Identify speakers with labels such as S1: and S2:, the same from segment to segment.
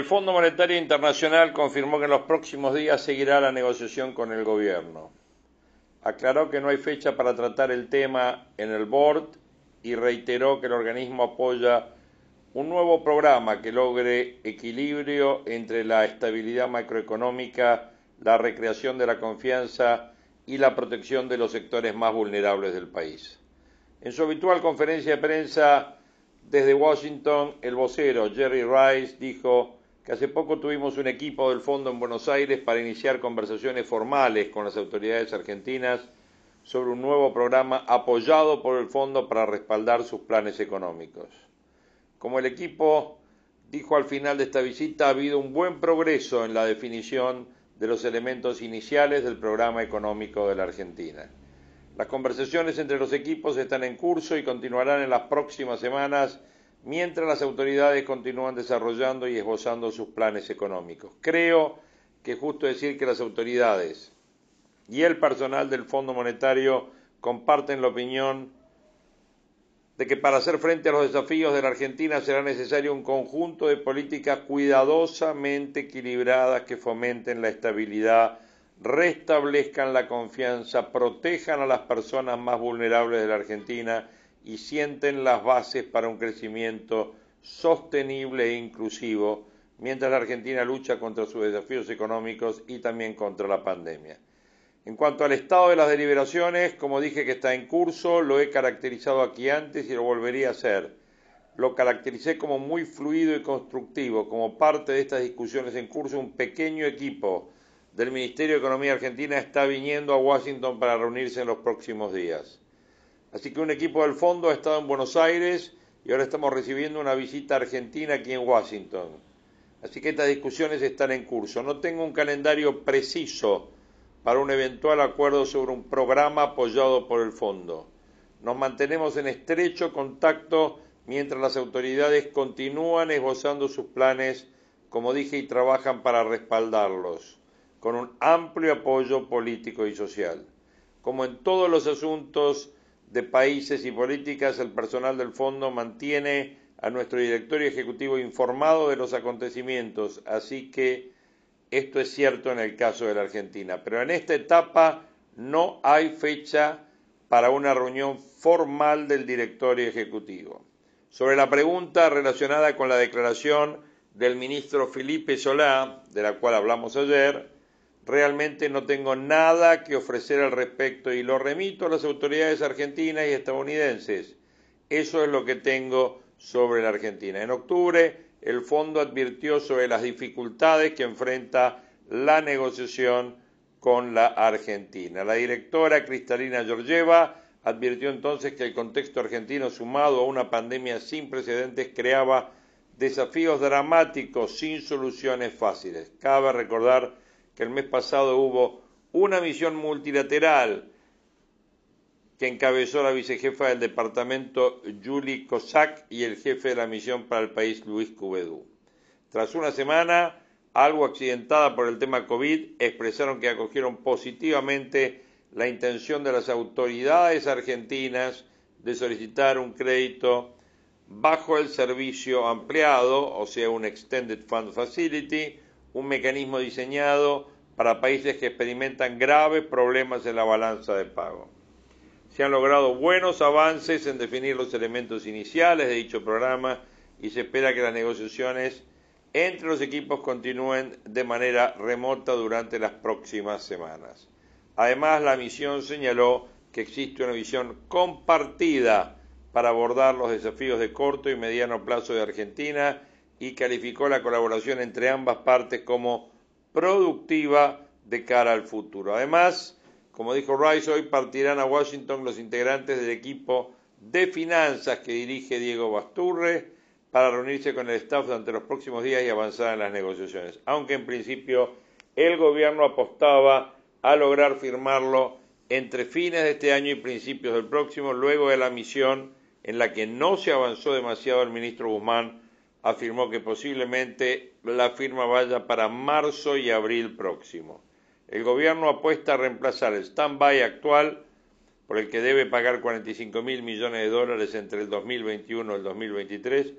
S1: El Fondo Monetario Internacional confirmó que en los próximos días seguirá la negociación con el gobierno. Aclaró que no hay fecha para tratar el tema en el board y reiteró que el organismo apoya un nuevo programa que logre equilibrio entre la estabilidad macroeconómica, la recreación de la confianza y la protección de los sectores más vulnerables del país. En su habitual conferencia de prensa desde Washington, el vocero Jerry Rice dijo hace poco tuvimos un equipo del Fondo en Buenos Aires para iniciar conversaciones formales con las autoridades argentinas sobre un nuevo programa apoyado por el Fondo para respaldar sus planes económicos. Como el equipo dijo al final de esta visita, ha habido un buen progreso en la definición de los elementos iniciales del programa económico de la Argentina. Las conversaciones entre los equipos están en curso y continuarán en las próximas semanas mientras las autoridades continúan desarrollando y esbozando sus planes económicos. Creo que es justo decir que las autoridades y el personal del Fondo Monetario comparten la opinión de que para hacer frente a los desafíos de la Argentina será necesario un conjunto de políticas cuidadosamente equilibradas que fomenten la estabilidad, restablezcan la confianza, protejan a las personas más vulnerables de la Argentina y sienten las bases para un crecimiento sostenible e inclusivo mientras la Argentina lucha contra sus desafíos económicos y también contra la pandemia. En cuanto al estado de las deliberaciones, como dije que está en curso, lo he caracterizado aquí antes y lo volvería a hacer. Lo caractericé como muy fluido y constructivo. Como parte de estas discusiones en curso, un pequeño equipo del Ministerio de Economía Argentina está viniendo a Washington para reunirse en los próximos días. Así que un equipo del fondo ha estado en Buenos Aires y ahora estamos recibiendo una visita argentina aquí en Washington. Así que estas discusiones están en curso. No tengo un calendario preciso para un eventual acuerdo sobre un programa apoyado por el fondo. Nos mantenemos en estrecho contacto mientras las autoridades continúan esbozando sus planes, como dije, y trabajan para respaldarlos, con un amplio apoyo político y social. Como en todos los asuntos de países y políticas, el personal del fondo mantiene a nuestro directorio ejecutivo informado de los acontecimientos, así que esto es cierto en el caso de la Argentina. Pero en esta etapa no hay fecha para una reunión formal del directorio ejecutivo. Sobre la pregunta relacionada con la declaración del ministro Felipe Solá, de la cual hablamos ayer, realmente no tengo nada que ofrecer al respecto y lo remito a las autoridades argentinas y estadounidenses. Eso es lo que tengo sobre la Argentina. En octubre, el fondo advirtió sobre las dificultades que enfrenta la negociación con la Argentina. La directora Cristalina Georgieva advirtió entonces que el contexto argentino sumado a una pandemia sin precedentes creaba desafíos dramáticos sin soluciones fáciles. Cabe recordar que el mes pasado hubo una misión multilateral que encabezó la vicejefa del departamento Julie Cossack y el jefe de la misión para el país Luis Cuvedú. Tras una semana algo accidentada por el tema COVID, expresaron que acogieron positivamente la intención de las autoridades argentinas de solicitar un crédito bajo el servicio ampliado, o sea, un Extended Fund Facility, un mecanismo diseñado para países que experimentan graves problemas en la balanza de pago. Se han logrado buenos avances en definir los elementos iniciales de dicho programa y se espera que las negociaciones entre los equipos continúen de manera remota durante las próximas semanas. Además, la misión señaló que existe una visión compartida para abordar los desafíos de corto y mediano plazo de Argentina y calificó la colaboración entre ambas partes como productiva de cara al futuro. Además, Como dijo Rice, hoy partirán a Washington los integrantes del equipo de finanzas que dirige Diego Basturre para reunirse con el staff durante los próximos días y avanzar en las negociaciones, aunque en principio el gobierno apostaba a lograr firmarlo entre fines de este año y principios del próximo, luego de la misión en la que no se avanzó demasiado el ministro Guzmán afirmó que posiblemente la firma vaya para marzo y abril próximo. El gobierno apuesta a reemplazar el stand-by actual, por el que debe pagar 45 mil millones de dólares entre el 2021 y el 2023,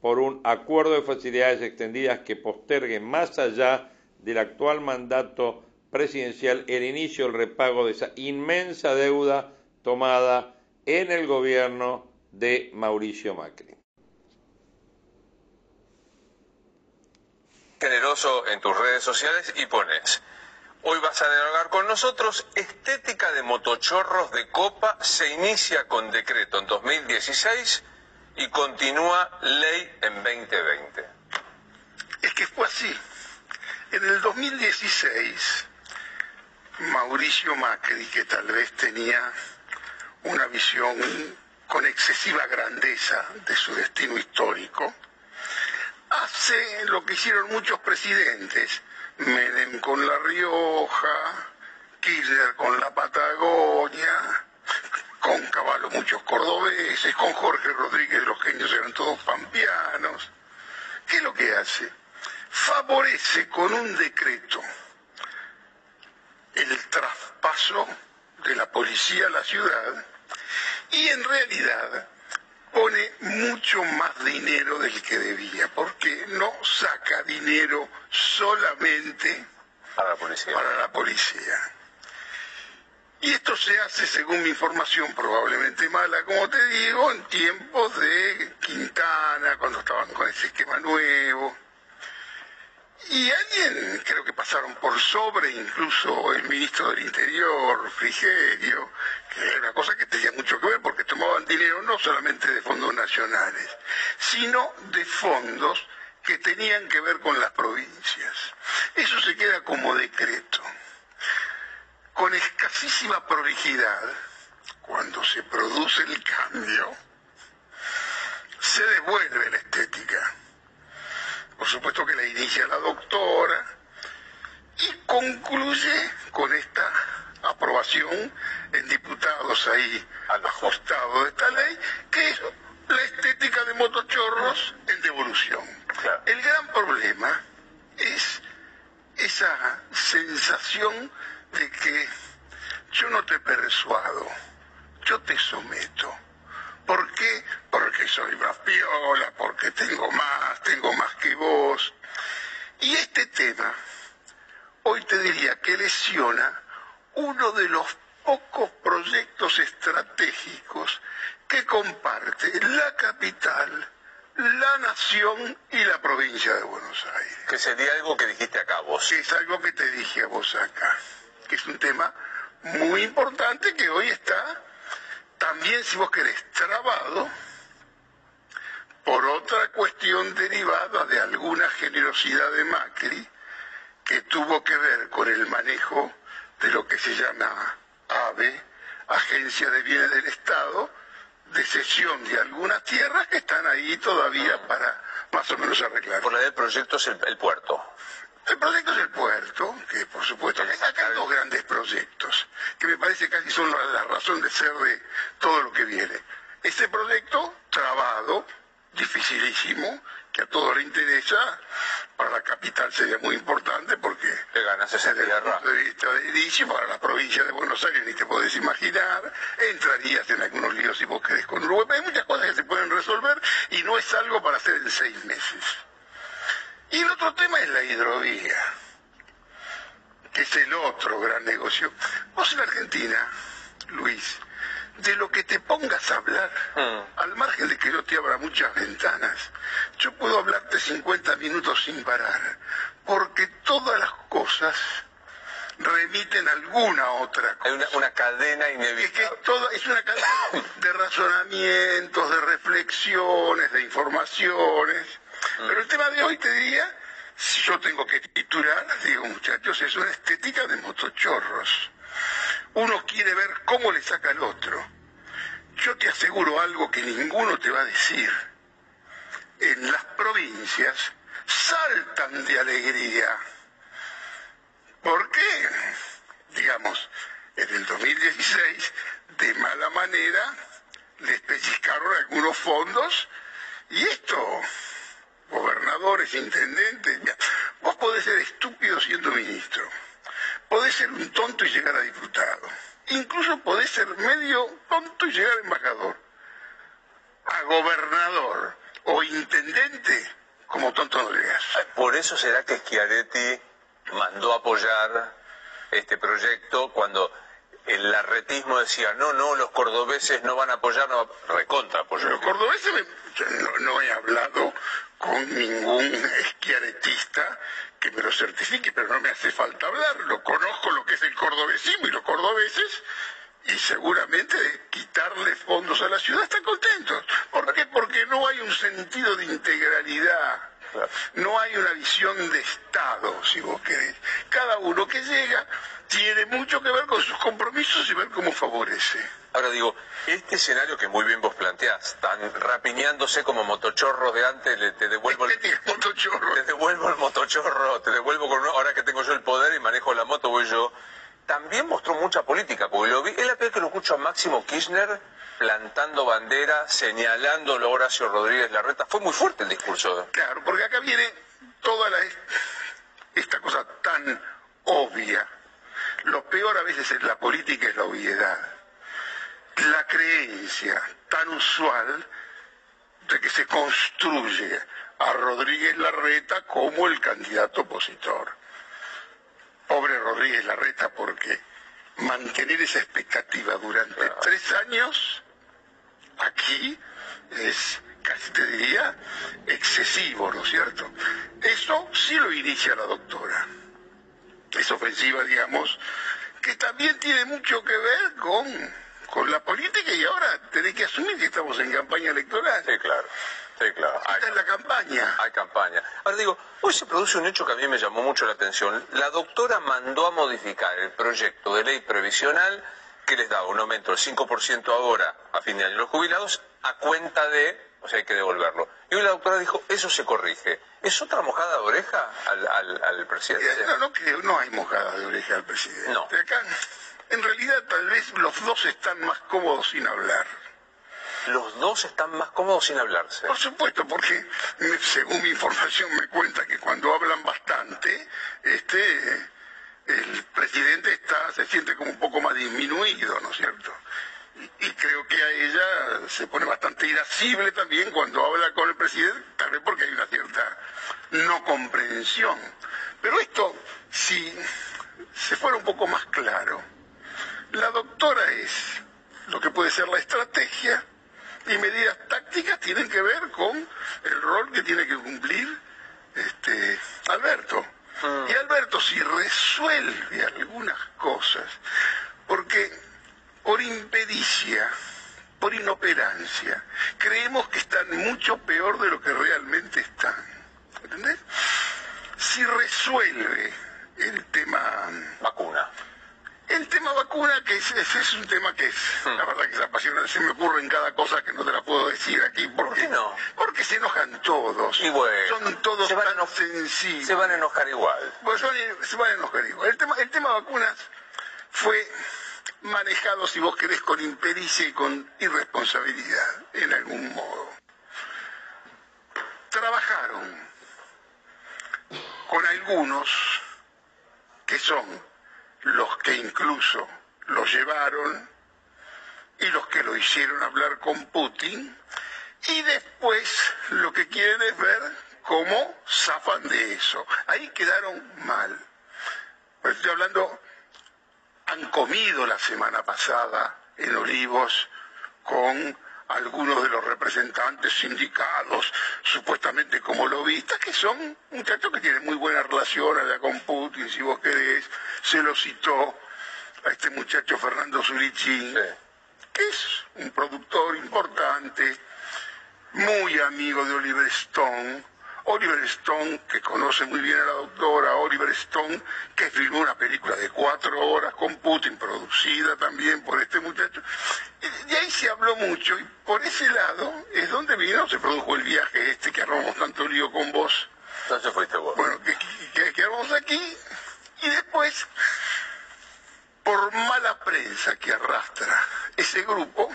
S1: por un acuerdo de facilidades extendidas que postergue más allá del actual mandato presidencial el inicio del repago de esa inmensa deuda tomada en el gobierno de Mauricio Macri.
S2: Generoso en tus redes sociales y pones Hoy vas a dialogar con nosotros. Estética de motochorros de copa se inicia con decreto en 2016 y continúa ley en 2020.
S3: Es que fue así. En el 2016, Mauricio Macri, que tal vez tenía una visión con excesiva grandeza de su destino histórico, hace lo que hicieron muchos presidentes, Menem con La Rioja, Kirchner con la Patagonia, con Caballo muchos cordobeses, con Jorge Rodríguez los genios eran todos pampeanos. ¿Qué es lo que hace? Favorece con un decreto el traspaso de la policía a la ciudad y en realidad pone mucho más dinero del que debía, porque no saca dinero solamente
S2: para la policía.
S3: Para la policía. Y esto se hace, según mi información, probablemente mala, como te digo, en tiempos de Quintana, cuando estaban con ese esquema nuevo. Y alguien, creo que pasaron por sobre, incluso el ministro del Interior, Frigerio, que era una cosa que tenía mucho que ver porque tomaban dinero no solamente de fondos nacionales, sino de fondos que tenían que ver con las provincias. Eso se queda como decreto. Con escasísima prolijidad, cuando se produce el cambio, se devuelve la estética por supuesto que la inicia la doctora, y concluye con esta aprobación en diputados ahí al ajustado de esta ley, que es la estética de motochorros en devolución. El gran problema es esa sensación de que yo no te persuado, yo te someto. ¿Por qué? Porque soy más piola, porque tengo más, tengo más que vos. Y este tema, hoy te diría que lesiona uno de los pocos proyectos estratégicos que comparte la capital, la nación y la provincia de Buenos Aires.
S2: Que sería algo que dijiste acá vos.
S3: Que es algo que te dije a vos acá. Que es un tema muy importante que hoy está también, si vos querés, trabado por otra cuestión derivada de alguna generosidad de Macri que tuvo que ver con el manejo de lo que se llama AVE, Agencia de Bienes del Estado, de cesión de algunas tierras que están ahí todavía para más o menos arreglar.
S2: Por la del proyecto es el puerto.
S3: El proyecto es el puerto, que por supuesto acá hay dos grandes proyectos, que me parece casi son la, razón de ser de todo lo que viene. Este proyecto, trabado, dificilísimo, que a todos le interesa, para la capital sería muy importante porque
S2: ganas esa tierra.
S3: de vista de para la provincia de Buenos Aires ni te podés imaginar, entrarías en algunos líos si vos querés con Uruguay, hay muchas cosas que se pueden resolver y no es algo para hacer en seis meses. Y el otro tema es la hidrovía, que es el otro gran negocio. Vos en Argentina, Luis, de lo que te pongas a hablar, mm. al margen de que yo te abra muchas ventanas, yo puedo hablarte 50 minutos sin parar, porque todas las cosas remiten a alguna otra cosa.
S2: Hay una, cadena inevitable.
S3: Es, que todo, es una cadena de razonamientos, de reflexiones, de informaciones pero el tema de hoy te diría, si yo tengo que titular, digo muchachos, es una estética de motochorros. uno quiere ver cómo le saca al otro. Yo te aseguro algo que ninguno te va a decir. En las provincias saltan de alegría. ¿Por qué? Digamos, en el 2016, de mala manera, les pellizcaron algunos fondos y esto, gobernadores, intendentes, vos podés ser estúpido siendo ministro, podés ser un tonto y llegar a diputado, incluso podés ser medio tonto y llegar a embajador, a gobernador o intendente, como tonto no llegas.
S2: Por eso será que Schiaretti mandó apoyar este proyecto cuando el larretismo decía, no, no, los cordobeses no van a apoyar, no, recontra apoyar.
S3: Los cordobeses, no, no, he hablado con ningún esquiaretista que me lo certifique, pero no me hace falta hablarlo. Conozco lo que es el cordobesismo y los cordobeses, y seguramente quitarle fondos a la ciudad están contentos. ¿Por qué? Porque no hay un sentido de integralidad. No hay una visión de Estado, si vos querés. Cada uno que llega tiene mucho que ver con sus compromisos y ver cómo favorece.
S2: Ahora digo, este escenario que muy bien vos planteás, tan rapiñándose como motochorros de antes, te devuelvo el,
S3: motochorro?
S2: te devuelvo el motochorro, te devuelvo con ahora que tengo yo el poder y manejo la moto voy yo. También mostró mucha política, porque lo vi, es la vez que lo escucho a Máximo Kirchner plantando bandera, señalando a Horacio Rodríguez Larreta. Fue muy fuerte el discurso.
S3: Claro, porque acá viene toda la, esta cosa tan obvia lo peor a veces en la política es la obviedad. La creencia tan usual de que se construye a Rodríguez Larreta como el candidato opositor. Pobre Rodríguez Larreta porque mantener esa expectativa durante tres años aquí es casi te diría excesivo, ¿no es cierto? Eso sí lo inicia la doctora es ofensiva, digamos, que también tiene mucho que ver con, con la política y ahora tenés que asumir que estamos en campaña electoral.
S2: Sí, claro. Sí, claro.
S3: Está en la campaña.
S2: Hay campaña. Ahora digo, hoy se produce un hecho que a mí me llamó mucho la atención. La doctora mandó a modificar el proyecto de ley previsional que les daba un aumento del 5% ahora a fin de año los jubilados a cuenta de o sea, hay que devolverlo. Y hoy la doctora dijo, eso se corrige. ¿Es otra mojada de oreja al, presidente?
S3: No, no, no hay mojada de oreja al presidente. No. Acá, en realidad, tal vez los dos están más cómodos sin hablar.
S2: Los dos están más cómodos sin hablarse.
S3: Por supuesto, porque según mi información me cuenta que cuando hablan bastante, este, el presidente está, se siente como un poco más disminuido, ¿no es cierto? y creo que a ella se pone bastante irascible también cuando habla con el presidente, tal vez porque hay una cierta no comprensión. Pero esto, si se fuera un poco más claro, la doctora es lo que puede ser la estrategia y medidas tácticas tienen que ver con el rol que tiene que cumplir este Alberto. Ah. Y Alberto si resuelve algunas cosas, porque por impericia, por inoperancia, creemos que están mucho peor de lo que realmente están. ¿Entendés? Si resuelve el tema
S2: vacuna.
S3: El tema vacuna, que es, es, un tema que es, hmm. la verdad que es apasionante, se me ocurre en cada cosa que no te la puedo decir aquí. Porque, ¿Por qué no? Porque se enojan todos.
S2: Y bueno,
S3: son todos tan sensibles.
S2: Se van a enojar igual.
S3: Pues se van a enojar igual. El tema, el tema vacunas fue manejado, si vos querés, con impericia y con irresponsabilidad, en algún modo. Trabajaron con algunos que son los que incluso lo llevaron y los que lo hicieron hablar con Putin, y después lo que quieren es ver cómo zafan de eso. Ahí quedaron mal. Pues estoy hablando han comido la semana pasada en Olivos con algunos de los representantes sindicados, supuestamente como lobistas, que son muchachos que tienen muy buena relación allá con Putin, si vos querés, se lo citó a este muchacho Fernando Zurichín, que es un productor importante, muy amigo de Oliver Stone, Oliver Stone, que conoce muy bien a la doctora, Oliver Stone, que filmó una película de cuatro horas con Putin, producida también por este muchacho. Y ahí se habló mucho, y por ese lado es donde vino, se produjo el viaje este que armamos tanto lío con vos.
S2: Entonces fuiste vos.
S3: Bueno, que, que, armamos aquí, y después, por mala prensa que arrastra ese grupo,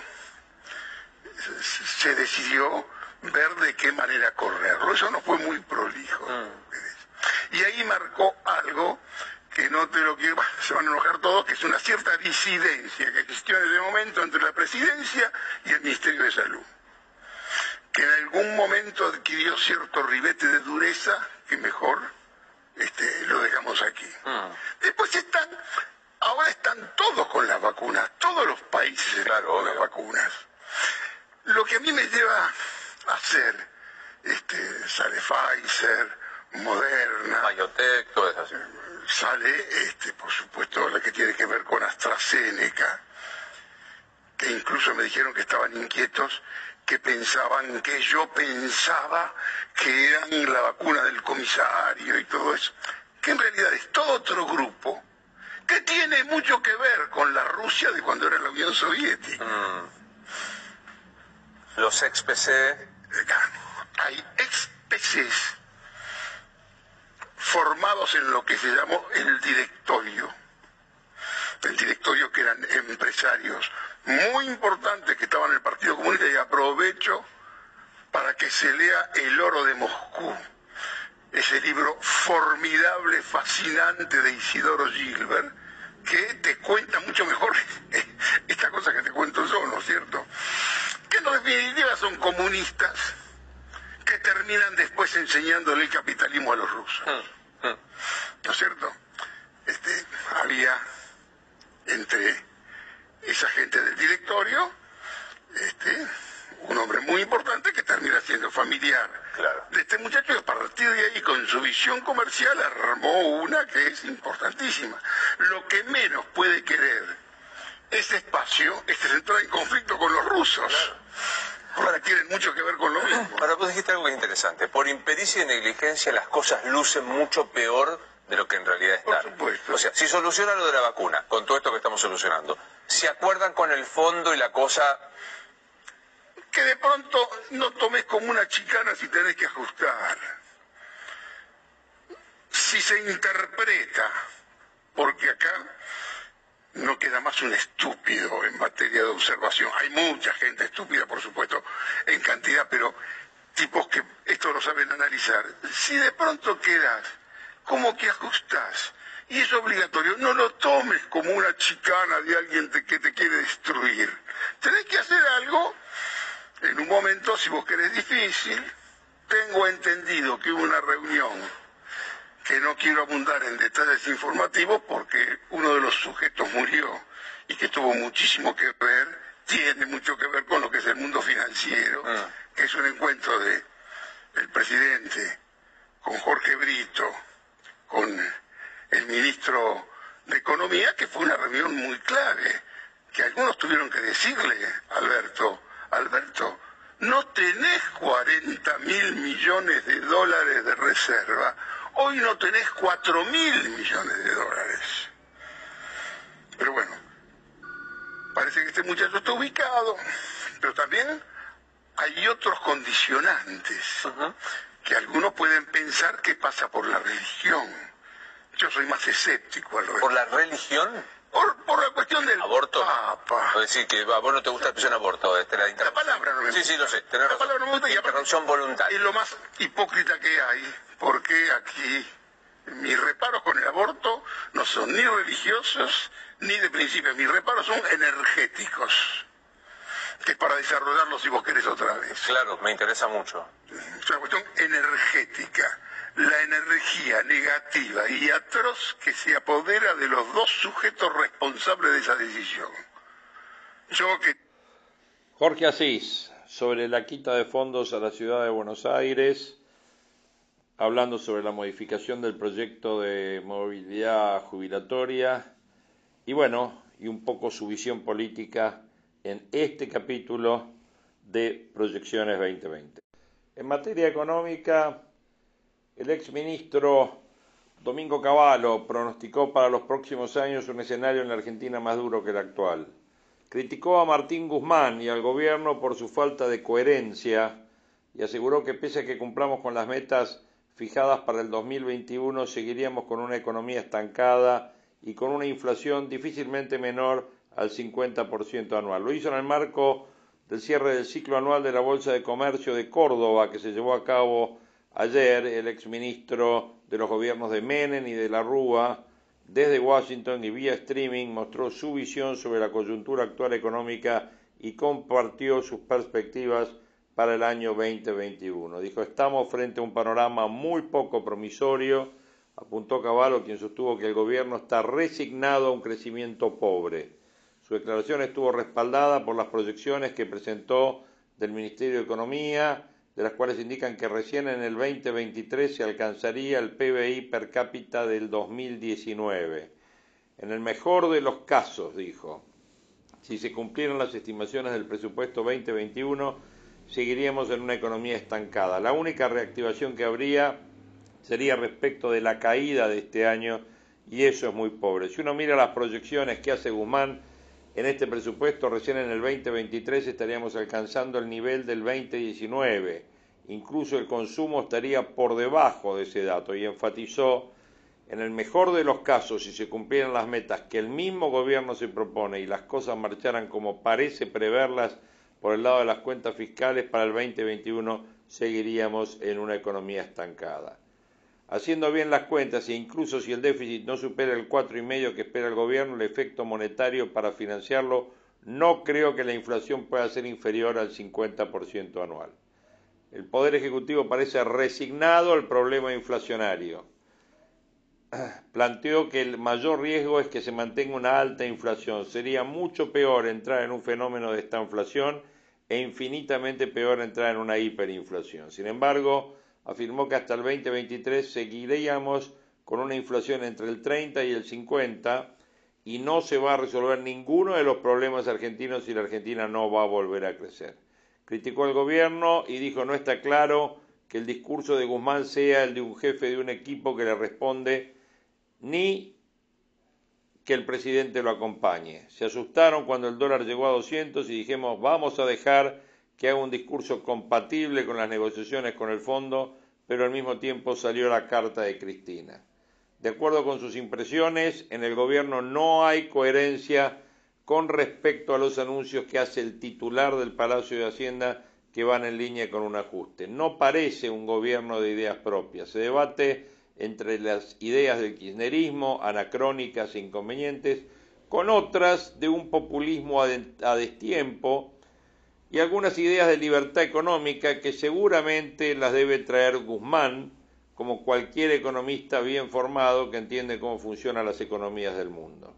S3: se decidió ver de qué manera correrlo. Eso no fue muy prolijo. Mm. Y ahí marcó algo que no te lo quiero, se van a enojar todos, que es una cierta disidencia que existió en ese momento entre la presidencia y el Ministerio de Salud, que en algún momento adquirió cierto ribete de dureza que mejor este, lo dejamos aquí. Mm. Después están, ahora están todos con las vacunas, todos los países con las vacunas. Lo que a mí me lleva hacer, este, sale Pfizer, Moderna,
S2: Biotech, todo eso.
S3: Sale, este, por supuesto, la que tiene que ver con AstraZeneca, que incluso me dijeron que estaban inquietos, que pensaban que yo pensaba que eran la vacuna del comisario y todo eso, que en realidad es todo otro grupo que tiene mucho que ver con la Rusia de cuando era la Unión Soviética. Mm.
S2: Los ex-PC
S3: hay ex formados en lo que se llamó el directorio. El directorio que eran empresarios muy importantes que estaban en el Partido Comunista y aprovecho para que se lea El oro de Moscú, ese libro formidable, fascinante de Isidoro Gilbert, que te cuenta mucho mejor esta cosa que te cuento yo, ¿no es cierto? En definitiva son comunistas que terminan después enseñándole el capitalismo a los rusos. Mm, mm. ¿No es cierto? Este, había entre esa gente del directorio este, un hombre muy importante que termina siendo familiar de este muchacho y a partir de ahí con su visión comercial armó una que es importantísima. Lo que menos puede querer ese espacio este se entra en conflicto con los rusos. Ahora tienen mucho que ver con lo mismo.
S2: Ahora vos dijiste algo interesante. Por impericia y negligencia las cosas lucen mucho peor de lo que en realidad están.
S3: Por supuesto.
S2: O sea, si soluciona lo de la vacuna, con todo esto que estamos solucionando, ¿se acuerdan con el fondo y la cosa
S3: que de pronto no tomes como una chicana si tenés que ajustar. Si se interpreta, porque acá no queda más un estúpido en materia de observación. Hay mucha gente estúpida, por supuesto, en cantidad, pero tipos que esto lo saben analizar. Si de pronto quedas, como que ajustás, y es obligatorio, no lo tomes como una chicana de alguien que te quiere destruir. Tenés que hacer algo en un momento, si vos querés difícil, tengo entendido que hubo una reunión que no quiero abundar en detalles informativos porque uno de los sujetos murió y que tuvo muchísimo que ver, tiene mucho que ver con lo que es el mundo financiero, ah. que es un encuentro de el presidente con Jorge Brito, con el ministro de Economía, que fue una reunión muy clave, que algunos tuvieron que decirle, Alberto, Alberto, no tenés 40 mil millones de dólares de reserva, Hoy no tenés cuatro mil millones de dólares. Pero bueno, parece que este muchacho está ubicado, pero también hay otros condicionantes que algunos pueden pensar que pasa por la religión. Yo soy más escéptico al
S2: respecto. ¿Por la religión?
S3: Por, la cuestión del
S2: aborto.
S3: Papa.
S2: Es decir, que a vos no te gusta la expresión aborto. Este, la,
S3: la, palabra no me
S2: gusta. Sí, sí, lo sé. Tenés
S3: la palabra no me gusta
S2: interrupción voluntaria.
S3: Es lo más hipócrita que hay, porque aquí mis reparos con el aborto no son ni religiosos ni de principio. Mis reparos son energéticos que es para desarrollarlo si vos querés otra vez.
S2: Claro, me interesa mucho.
S3: Es una cuestión energética la energía negativa y atroz que se apodera de los dos sujetos responsables de esa decisión. Yo que...
S1: Jorge Asís, sobre la quita de fondos a la ciudad de Buenos Aires, hablando sobre la modificación del proyecto de movilidad jubilatoria y bueno, y un poco su visión política en este capítulo de Proyecciones 2020. En materia económica, El exministro Domingo Cavallo pronosticó para los próximos años un escenario en la Argentina más duro que el actual. Criticó a Martín Guzmán y al gobierno por su falta de coherencia y aseguró que pese a que cumplamos con las metas fijadas para el 2021, seguiríamos con una economía estancada y con una inflación difícilmente menor al 50% anual. Lo hizo en el marco del cierre del ciclo anual de la Bolsa de Comercio de Córdoba, que se llevó a cabo ayer. El exministro de los gobiernos de Menem y de la Rúa desde Washington y vía streaming mostró su visión sobre la coyuntura actual económica y compartió sus perspectivas para el año 2021. Dijo, estamos frente a un panorama muy poco promisorio, apuntó Cavallo, quien sostuvo que el gobierno está resignado a un crecimiento pobre. Su declaración estuvo respaldada por las proyecciones que presentó del Ministerio de Economía, de las cuales indican que recién en el 2023 se alcanzaría el PBI per cápita del 2019. En el mejor de los casos, dijo, si se cumplieran las estimaciones del presupuesto 2021, seguiríamos en una economía estancada. La única reactivación que habría sería respecto de la caída de este año y eso es muy pobre. Si uno mira las proyecciones que hace Guzmán en este presupuesto, recién en el 2023 estaríamos alcanzando el nivel del 2019. Incluso el consumo estaría por debajo de ese dato y enfatizó, en el mejor de los casos, si se cumplieran las metas que el mismo gobierno se propone y las cosas marcharan como parece preverlas por el lado de las cuentas fiscales, para el 2021 seguiríamos en una economía estancada. Haciendo bien las cuentas e incluso si el déficit no supera el cuatro y medio que espera el gobierno, el efecto monetario para financiarlo no creo que la inflación pueda ser inferior al 50% anual. El Poder Ejecutivo parece resignado al problema inflacionario. Planteó que el mayor riesgo es que se mantenga una alta inflación. Sería mucho peor entrar en un fenómeno de esta inflación e infinitamente peor entrar en una hiperinflación. Sin embargo, afirmó que hasta el 2023 seguiríamos con una inflación entre el 30 y el 50 y no se va a resolver ninguno de los problemas argentinos si la Argentina no va a volver a crecer. Criticó al gobierno y dijo no está claro que el discurso de Guzmán sea el de un jefe de un equipo que le responde ni que el presidente lo acompañe. Se asustaron cuando el dólar llegó a 200 y dijimos vamos a dejar que haga un discurso compatible con las negociaciones con el fondo, pero al mismo tiempo salió la carta de Cristina. De acuerdo con sus impresiones, en el gobierno no hay coherencia con respecto a los anuncios que hace el titular del Palacio de Hacienda que van en línea con un ajuste. No parece un gobierno de ideas propias. Se debate entre las ideas del kirchnerismo, anacrónicas e inconvenientes, con otras de un populismo a destiempo, y algunas ideas de libertad económica que seguramente las debe traer Guzmán, como cualquier economista bien formado que entiende cómo funcionan las economías del mundo.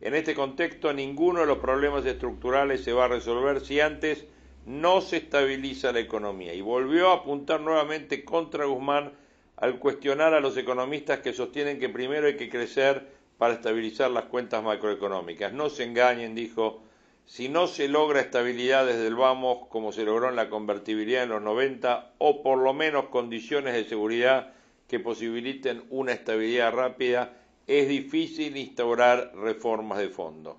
S1: En este contexto, ninguno de los problemas estructurales se va a resolver si antes no se estabiliza la economía. Y volvió a apuntar nuevamente contra Guzmán al cuestionar a los economistas que sostienen que primero hay que crecer para estabilizar las cuentas macroeconómicas. No se engañen, dijo, si no se logra estabilidad desde el vamos, como se logró en la convertibilidad en los 90, o por lo menos condiciones de seguridad que posibiliten una estabilidad rápida, es difícil instaurar reformas de fondo.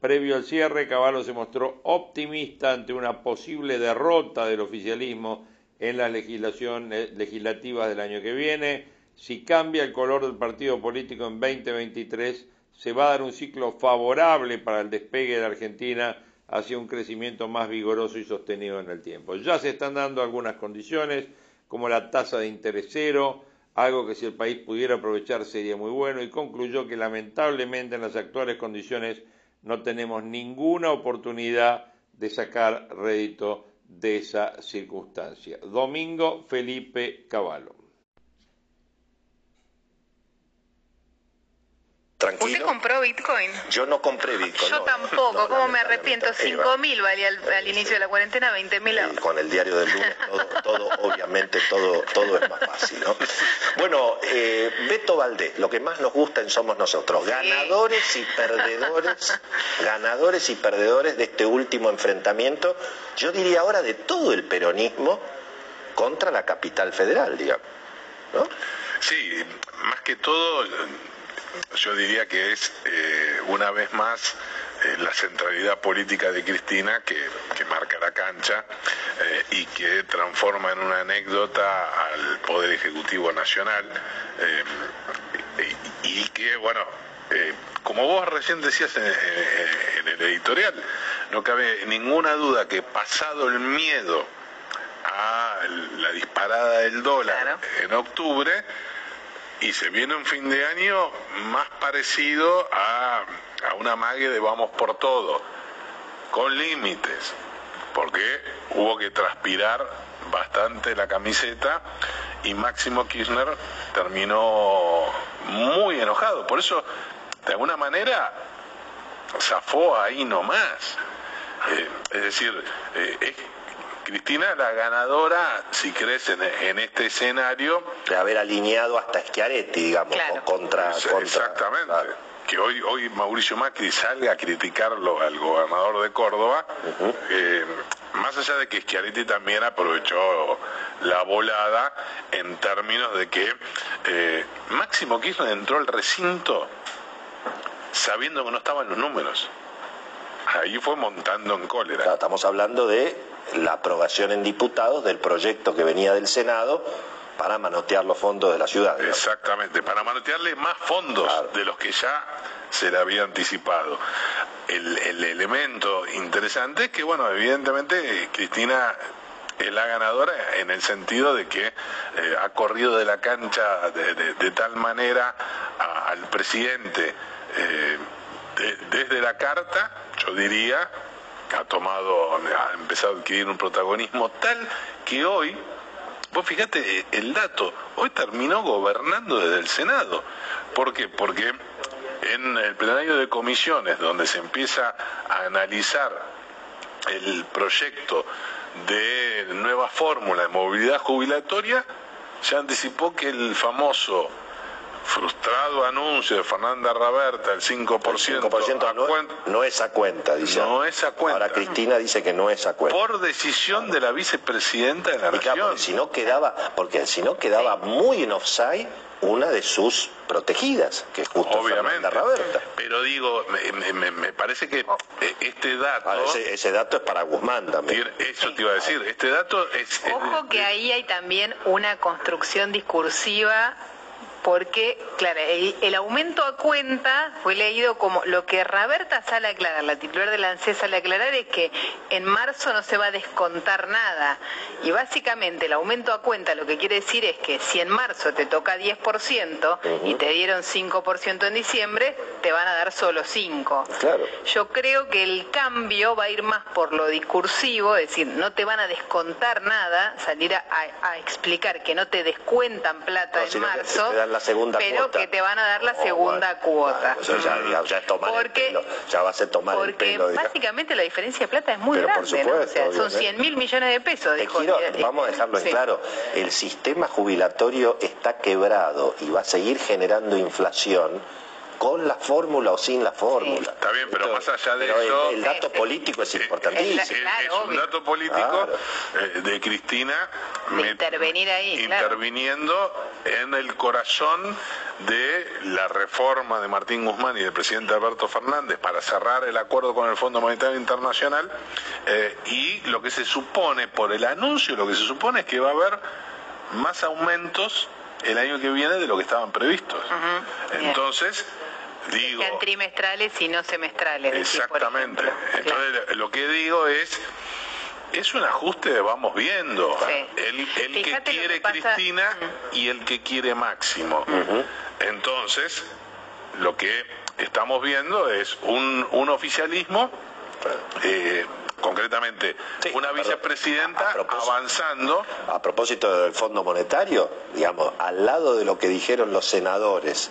S1: Previo al cierre, Caballo se mostró optimista ante una posible derrota del oficialismo en las legislaciones legislativas del año que viene. Si cambia el color del partido político en 2023, se va a dar un ciclo favorable para el despegue de Argentina hacia un crecimiento más vigoroso y sostenido en el tiempo. Ya se están dando algunas condiciones, como la tasa de interés cero, algo que si el país pudiera aprovechar sería muy bueno, y concluyó que lamentablemente en las actuales condiciones no tenemos ninguna oportunidad de sacar rédito de esa circunstancia. Domingo Felipe Cavallo.
S4: Tranquilo. ¿Usted compró Bitcoin?
S5: Yo no compré Bitcoin.
S4: Yo tampoco, ¿cómo me arrepiento? 5 mil valía al, inicio de la cuarentena, 20 mil
S5: Con el diario del lunes, todo, obviamente, todo, todo es más fácil, ¿no? Bueno, eh, Beto Valdés, lo que más nos gusta en Somos Nosotros, ganadores y perdedores, ganadores y perdedores de este último enfrentamiento, yo diría ahora de todo el peronismo contra la capital federal, digamos. ¿no?
S6: Sí, más que todo, yo diría que es eh, una vez más eh, la centralidad política de Cristina que, que marca la cancha eh, y que transforma en una anécdota al Poder Ejecutivo Nacional y, y que, bueno, eh, como vos recién decías en, en- en el editorial, no cabe ninguna duda que pasado el miedo a la disparada del dólar
S4: Claro.
S6: en octubre, y se viene un fin de año más parecido a, a una mague de vamos por todo, con límites, porque hubo que transpirar bastante la camiseta y Máximo Kirchner terminó muy enojado. Por eso, de alguna manera, zafó ahí nomás. Eh, es decir, eh, es Cristina la ganadora, si crees, en, en este escenario,
S5: De haber alineado hasta Schiaretti, digamos,
S4: Claro.
S5: contra, contra-
S6: Exactamente.
S5: claro.
S6: Que hoy, hoy Mauricio Macri salga a criticarlo al gobernador de Córdoba, eh, más allá de que Schiaretti también aprovechó la volada en términos de que eh, Máximo Kirchner entró al recinto sabiendo que no estaban los números. Ahí fue montando en cólera.
S5: Estamos hablando de la aprobación en diputados del proyecto que venía del Senado para manotear los fondos de la ciudad.
S6: Exactamente, para manotearle más fondos
S5: Claro.
S6: de los que ya se le había anticipado. El, el elemento interesante es que, bueno, evidentemente Cristina es la ganadora en el sentido de que eh, ha corrido de la cancha de, de- de tal manera a- al presidente eh, de- desde la carta, yo diría, ha tomado, ha empezado a adquirir un protagonismo tal que hoy Vos fíjate el dato, hoy terminó gobernando desde el Senado. ¿Por qué? Porque en el plenario de comisiones, donde se empieza a analizar el proyecto de nueva fórmula de movilidad jubilatoria, se anticipó que el famoso frustrado anuncio de Fernanda Raberta, el 5%,
S5: 5%
S6: a
S5: no,
S6: cuen-
S5: no es a cuenta, dice.
S6: No es a cuenta.
S5: Ahora Cristina dice que no es a cuenta.
S6: por decisión de la vicepresidenta de la
S5: Y claro,
S6: Nación.
S5: porque si no quedaba, porque si no quedaba muy en offside una de sus protegidas, que es justo
S6: Obviamente.
S5: Fernanda Raberta.
S6: Pero digo, me, me- me parece que este dato,
S5: ese, ese dato es para Guzmán también.
S6: eso te iba a decir, este dato es...
S4: Ojo que ahí hay también una construcción discursiva porque, claro, el, el aumento a cuenta fue leído como lo que Raberta sale a aclarar, la titular de la ANSES sale a aclarar es que en marzo no se va a descontar nada. Y básicamente el aumento a cuenta lo que quiere decir es que si en marzo te toca 10% y te dieron 5% en diciembre, te van a dar solo 5%.
S5: Claro.
S4: Yo creo que el cambio va a ir más por lo discursivo, es decir, no te van a descontar nada, salir a, a- a explicar que no te descuentan plata
S5: No,
S4: en marzo,
S5: la segunda
S4: pero
S5: cuota.
S4: que te van a dar la
S5: Oh,
S4: segunda
S5: bueno.
S4: cuota.
S5: Eso ya, digamos, ya es tomar
S4: Porque-
S5: el pelo. Ya va a el
S4: Porque
S5: pelo.
S4: básicamente la diferencia de plata es muy
S5: Pero por
S4: grande, ¿no? O sea, son
S5: obviamente.
S4: 100 mil millones de pesos. Dijo
S5: quiero- vamos a dejarlo en
S4: sí.
S5: claro, el sistema jubilatorio está quebrado y va a seguir generando inflación con la fórmula o sin la fórmula.
S6: Está bien, pero más allá de
S5: el-
S6: eso-
S5: El, dato
S4: Sí.
S5: político es
S6: Es,
S5: importantísimo.
S6: es- un dato político
S5: Claro.
S6: eh, de Cristina
S4: De intervenir ahí, claro.
S6: interviniendo en el corazón de la reforma de Martín Guzmán y del presidente Alberto Fernández para cerrar el acuerdo con el Fondo Monetario Internacional eh, y lo que se supone por el anuncio lo que se supone es que va a haber más aumentos el año que viene de lo que estaban previstos entonces digo
S4: Sean trimestrales y no semestrales. decir, por
S6: Exactamente.
S4: Claro.
S6: Entonces lo que digo es, es un ajuste vamos viendo.
S4: Sí.
S6: El, el que quiere
S4: que pasa-
S6: Cristina y el que quiere Máximo. Entonces, lo que estamos viendo es un, un oficialismo, eh, concretamente
S5: Sí,
S6: una vicepresidenta
S5: A
S6: avanzando.
S5: A propósito del Fondo Monetario, digamos, al lado de lo que dijeron los senadores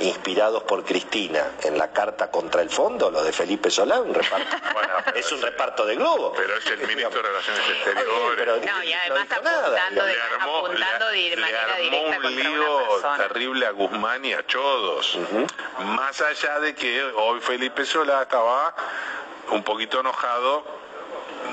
S5: inspirados por Cristina en la carta contra el fondo, lo de Felipe Solá, un reparto,
S6: Bueno,
S5: es un reparto de globo.
S6: Pero es el ministro de Relaciones Exteriores.
S5: pero
S4: No, y además
S5: nada,
S4: apuntando de-
S5: digamos.
S4: apuntando de
S6: le-
S4: manera
S6: le armó
S4: directa
S6: un
S4: contra
S6: lío terrible a Guzmán y a Chodos. Más allá de que hoy Felipe Solá estaba un poquito enojado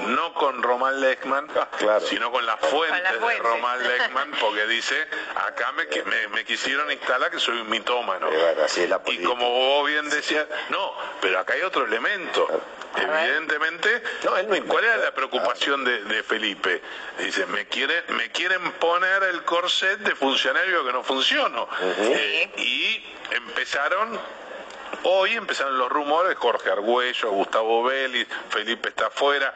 S6: no con Román Lechman,
S5: Claro.
S6: sino con las fuentes
S4: las
S6: de
S4: fuentes.
S6: Román Lechman, porque dice, acá me, que me, me quisieron instalar que soy un mitómano.
S5: Y la
S6: como vos bien decías, no, pero acá hay otro elemento. Evidentemente,
S5: No, él no
S6: ¿cuál era la preocupación de, de Felipe? Dice, me quieren, me quieren poner el corset de funcionario que no funciono. Eh, y empezaron Hoy empezaron los rumores, Jorge Argüello, Gustavo Vélez, Felipe está afuera.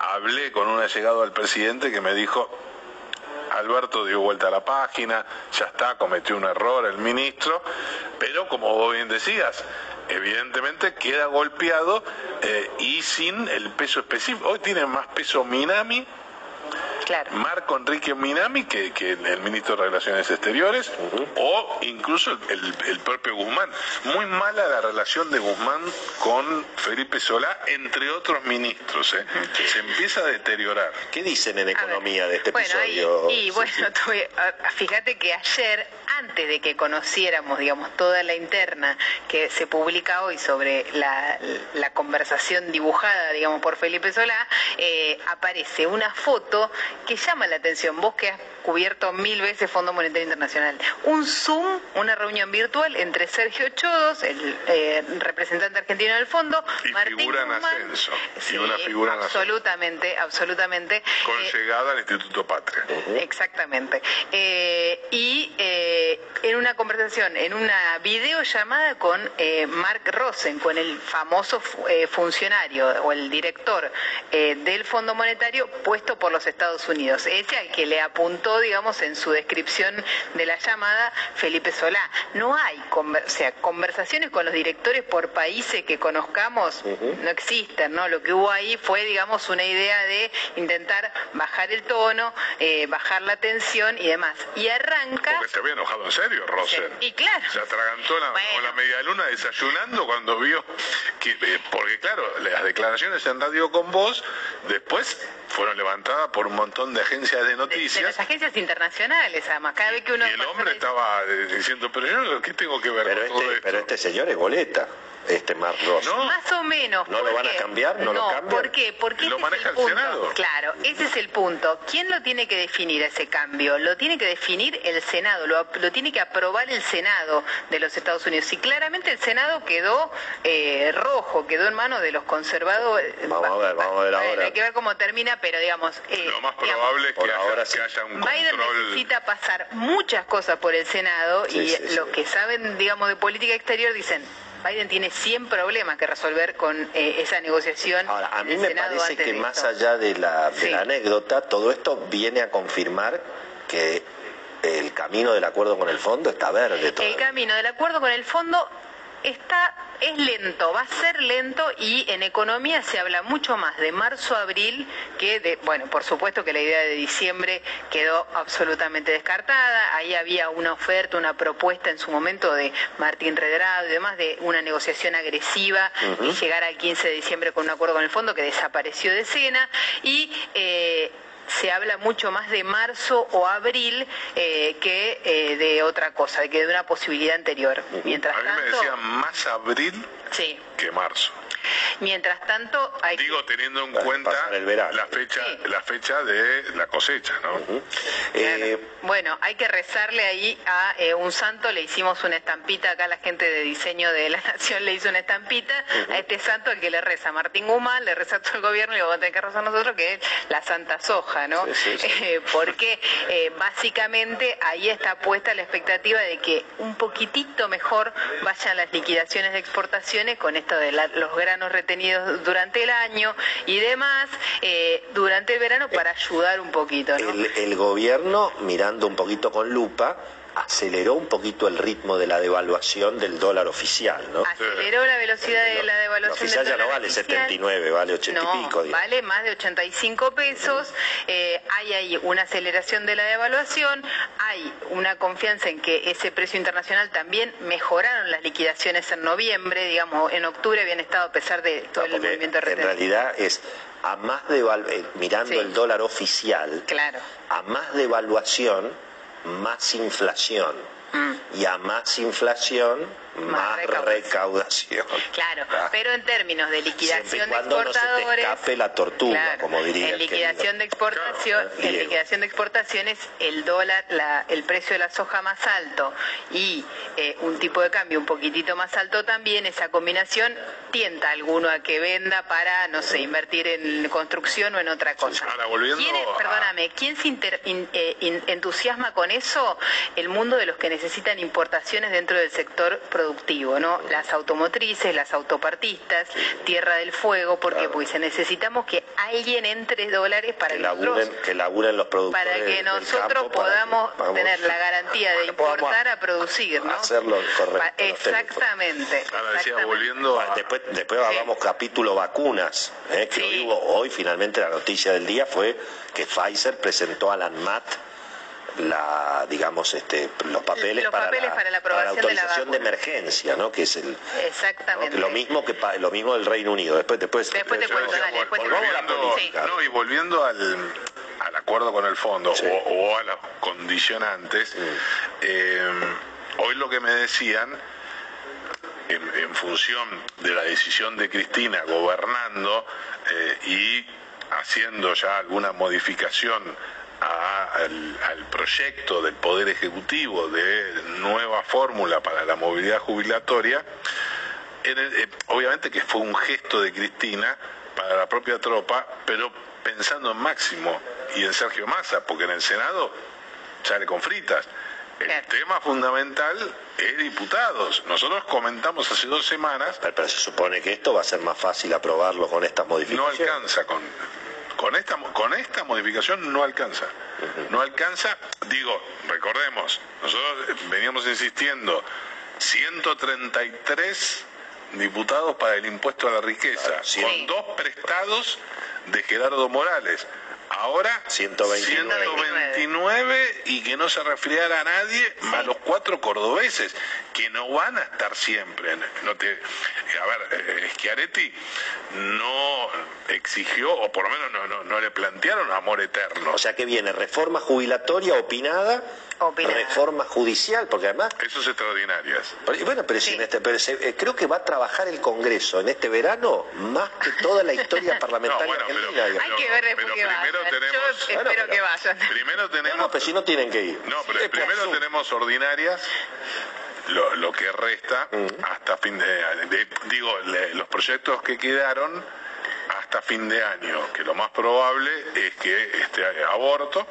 S6: Hablé con un allegado al presidente que me dijo, Alberto dio vuelta a la página, ya está, cometió un error el ministro, pero como vos bien decías, evidentemente queda golpeado eh, y sin el peso específico. Hoy tiene más peso Minami
S4: Claro.
S6: Marco Enrique Minami, que, que el ministro de Relaciones Exteriores, o incluso el, propio Guzmán. Muy mala la relación de Guzmán con Felipe Solá, entre otros ministros. ¿eh? Se empieza a deteriorar.
S5: ¿Qué dicen en economía de este
S4: bueno,
S5: episodio?
S4: y bueno, tuve- fíjate que ayer, antes de que conociéramos, digamos, toda la interna que se publica hoy sobre la, la conversación dibujada, digamos, por Felipe Solá, eh, aparece una foto que llama la atención. Vos que has cubierto mil veces Fondo Monetario Internacional. Un Zoom, una reunión virtual entre Sergio Chodos, el eh, representante argentino del fondo,
S6: Y
S4: Martín
S6: figura en
S4: Guzmán.
S6: ascenso, y
S4: Sí,
S6: una figura en ascenso.
S4: absolutamente, absolutamente.
S6: Con
S4: Eh,
S6: llegada al Instituto Patria.
S4: Exactamente. Eh, y en una conversación, en una videollamada con eh, Mark Rosen, con el famoso fu- funcionario o el director del Fondo Monetario puesto por los Estados Unidos. Ese al que le apuntó, digamos, en su descripción de la llamada Felipe Solá. No hay conver- o sea, conversaciones con los directores por países que conozcamos, no existen, ¿no? Lo que hubo ahí fue, digamos, una idea de intentar bajar el tono, eh, bajar la tensión y demás. Y arranca...
S6: Porque se había enojado en serio, Roser.
S4: Sí, y claro.
S6: Se atragantó la,
S4: Bueno.
S6: con la media luna desayunando cuando vio que, eh, porque claro, las declaraciones en Radio con Voz después fueron levantadas por un montón de agencias de
S4: de, de
S6: noticias.
S4: las agencias internacionales, además, cada vez que uno...
S6: y el hombre estaba eh, diciendo, pero yo, ¿qué tengo que ver
S5: Pero
S6: con todo
S5: este,
S6: esto?
S5: pero este señor es boleta, este Mark Ross.
S6: No.
S4: Más o menos.
S5: ¿No lo
S4: ¿por
S5: van a cambiar? ¿No lo cambian?
S4: ¿por qué? Porque
S6: Lo
S4: ese es
S6: maneja el
S4: punto.
S6: Senado.
S4: Claro, ese es el punto. ¿Quién lo tiene que definir ese cambio? Lo tiene que definir el Senado, lo, tiene que aprobar el Senado de los Estados Unidos. Y claramente el Senado quedó eh, rojo, quedó en manos de los conservadores.
S5: Vamos a ver, vamos a ver ahora.
S4: Hay que ver cómo termina, pero digamos... eh,
S6: Lo más
S4: digamos,
S6: probable es que
S5: por
S6: haya,
S5: ahora
S6: que
S5: sí.
S6: haya un
S4: Biden
S6: control.
S4: necesita pasar muchas cosas por el Senado
S5: Sí,
S4: y
S5: sí, sí.
S4: los que saben, digamos, de política exterior dicen, Biden tiene 100 problemas que resolver con eh, esa negociación.
S5: Ahora, a mí me
S4: Senado
S5: parece que más
S4: esto.
S5: allá de la, de
S4: Sí.
S5: la anécdota, todo esto viene a confirmar que el camino del acuerdo con el fondo está verde
S4: El camino del acuerdo con el fondo está es lento, va a ser lento y en economía se habla mucho más de marzo a abril que de, bueno, por supuesto que la idea de diciembre quedó absolutamente descartada, ahí había una oferta, una propuesta en su momento de Martín Redrado y demás de una negociación agresiva y llegar al 15 de diciembre con un acuerdo con el fondo que desapareció de escena. Y eh, se habla mucho más de marzo o abril eh, que eh, de otra cosa, de que de una posibilidad anterior. Mientras
S6: A mí me decían más abril
S4: sí.
S6: que marzo.
S4: Mientras tanto, hay que-
S6: Digo, teniendo en cuenta
S5: pasar el verano.
S6: la fecha,
S4: Sí.
S6: la fecha de la cosecha, ¿no?
S5: Eh,
S4: Bueno, hay que rezarle ahí a eh, un santo, le hicimos una estampita, acá la gente de diseño de la Nación le hizo una estampita a este santo al que le reza Martín Guzmán, le reza todo el gobierno y le vamos a tener que rezar nosotros, que es la Santa Soja, ¿no?
S5: Sí, sí, sí.
S4: Eh, porque eh, básicamente ahí está puesta la expectativa de que un poquitito mejor vayan las liquidaciones de exportaciones con esto de la- los granos retenidos durante el año y demás, eh, durante el verano para ayudar un poquito,
S5: el, el gobierno, mirando un poquito con lupa, aceleró un poquito el ritmo de la devaluación del dólar oficial, ¿no?
S4: aceleró la velocidad de la devaluación
S5: oficial
S4: del
S5: ya no
S4: dólar
S5: vale
S4: oficial.
S5: 79, vale 80
S4: No,
S5: y pico. digamos.
S4: vale más de 85 pesos. Eh, hay ahí una aceleración de la devaluación, hay una confianza en que ese precio internacional también mejoraron las liquidaciones en noviembre, digamos, en octubre habían estado a pesar de todo el movimiento
S5: en realidad es a más devalu- eh, mirando
S4: Sí.
S5: el dólar oficial,
S4: Claro.
S5: a más devaluación, más inflación. y a más inflación, más, recaudación.
S4: Claro,
S5: Ah.
S4: pero en términos de liquidación de
S5: cuando no se te
S4: exportadores.
S5: escape la tortuga,
S4: Claro,
S5: como diría
S4: En liquidación de exportación,
S5: Claro,
S4: en liquidación de exportaciones, el dólar, la- el precio de la soja más alto y eh, un tipo de cambio un poquitito más alto también, esa combinación tienta a alguno a que venda para, no sé, invertir en construcción o en otra cosa.
S6: Ahora, volviendo
S4: ¿Quién es-
S6: a-
S4: perdóname, ¿quién se inter- in- eh, in- entusiasma con eso? El mundo de los que necesitan importaciones dentro del sector productivo, ¿no? Las automotrices, las autopartistas, Tierra del Fuego, ¿por qué?
S5: Claro.
S4: Porque necesitamos que alguien entre dólares para
S5: que
S4: que nosotros-
S5: laburen, que laburen los productores
S4: para que nosotros
S5: campo,
S4: podamos
S5: que
S4: tener la garantía de importar a producir, ¿no?
S5: hacerlo correcto.
S4: Exactamente.
S6: Ahora decía, volviendo a...
S5: después, después hagamos capítulo vacunas, ¿eh? que
S4: Sí.
S5: hoy, hoy finalmente la noticia del día fue que Pfizer presentó a la ANMAT la, digamos, este, los papeles,
S4: Los
S5: para,
S4: papeles
S5: la,
S4: para la aprobación de la
S5: autorización de, emergencia, ¿no? Que es el.
S4: Exactamente.
S5: Lo mismo que pa- lo mismo del Reino Unido. Después, después,
S4: Después te cuento, dale, después te. Sí.
S6: No, y volviendo al, al acuerdo con el fondo
S5: Sí.
S6: o, o a los condicionantes, eh, hoy lo que me decían, en, en función de la decisión de Cristina gobernando eh, y haciendo ya alguna modificación a- al, al proyecto del Poder Ejecutivo de nueva fórmula para la movilidad jubilatoria, en el- eh, obviamente que fue un gesto de Cristina para la propia tropa, pero pensando en Máximo y en Sergio Massa, porque en el Senado sale con fritas. El
S4: Claro.
S6: tema fundamental es diputados. Nosotros comentamos hace dos semanas,
S5: Pero, pero se supone que esto va a ser más fácil aprobarlo con estas
S6: no
S5: modificaciones.
S6: alcanza con con esta con esta modificación no alcanza. No alcanza, digo, recordemos, nosotros veníamos insistiendo 133 diputados para el impuesto a la riqueza,
S5: Claro, sí.
S6: con dos prestados de Gerardo Morales. Ahora
S5: 129.
S6: 129 y que no se resfriara a nadie, más los cuatro cordobeses, que no van a estar siempre. No te, a ver, eh, Schiaretti no exigió, o por lo menos no, no, no le plantearon amor eterno.
S5: O sea que viene reforma jubilatoria opinada,
S4: Opinada.
S5: reforma judicial, porque además
S6: Eso es extraordinarias.
S5: Pero- Bueno, pero, si
S4: Sí.
S5: en este, pero se- eh, creo que va a trabajar el Congreso en este verano más que toda la historia parlamentaria
S6: No, bueno, pero-
S5: argentina. digamos.
S4: Hay que ver después
S6: Pero
S4: que
S6: primero
S4: vayan.
S6: tenemos-
S4: Yo espero
S5: Bueno, pero-
S4: que vayan.
S6: Primero
S5: No,
S6: tenemos...
S5: no, pero si no tienen que ir.
S6: No, pero
S5: Sí,
S6: primero tenemos ordinarias, lo, lo que resta hasta fin de, de- digo, le- los proyectos que quedaron hasta fin de año, que lo más probable es que este aborto,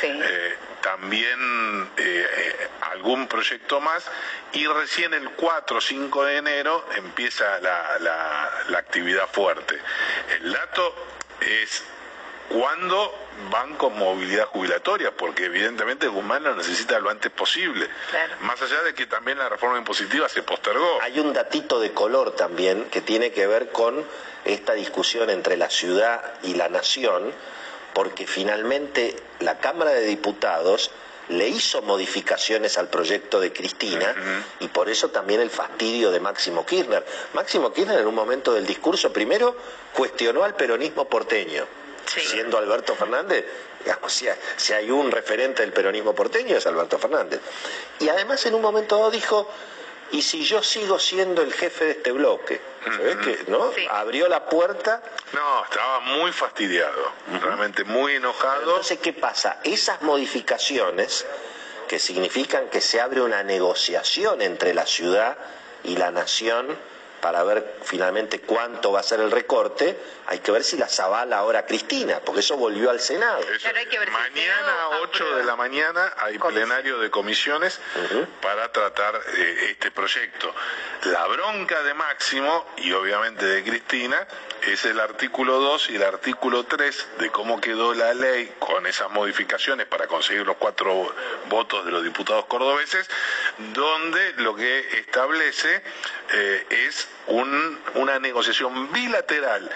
S4: Sí.
S6: eh, también eh, eh, algún proyecto más y recién el 4 o 5 de enero empieza la, la- la actividad fuerte. El dato es cuándo van con movilidad jubilatoria, porque evidentemente Guzmán lo necesita lo antes posible.
S4: Claro.
S6: Más allá de que también la reforma impositiva se postergó.
S5: Hay un datito de color también que tiene que ver con esta discusión entre la ciudad y la nación, porque finalmente la Cámara de Diputados le hizo modificaciones al proyecto de Cristina y por eso también el fastidio de Máximo Kirchner. Máximo Kirchner en un momento del discurso primero cuestionó al peronismo porteño,
S4: Sí.
S5: siendo Alberto Fernández, digamos, si hay, si hay un referente del peronismo porteño es Alberto Fernández. Y además en un momento dado dijo, y si yo sigo siendo el jefe de este bloque, ¿sabés que, no?
S4: Sí.
S5: Abrió la puerta
S6: No, estaba muy fastidiado, realmente muy enojado.
S5: Entonces, ¿qué pasa? Esas modificaciones que significan que se abre una negociación entre la ciudad y la nación para ver finalmente cuánto va a ser el recorte, hay que ver si las avala ahora Cristina, porque eso volvió al Senado.
S6: Eso,
S4: Claro, hay que ver si el
S6: mañana,
S4: Senado
S6: 8
S4: aprueba.
S6: de la mañana, hay
S4: Comisión.
S6: plenario de comisiones para tratar eh, este proyecto. La bronca de Máximo y obviamente de Cristina es el artículo 2 y el artículo 3 de cómo quedó la ley con esas modificaciones para conseguir los cuatro votos de los diputados cordobeses, donde lo que establece eh, es un- una negociación bilateral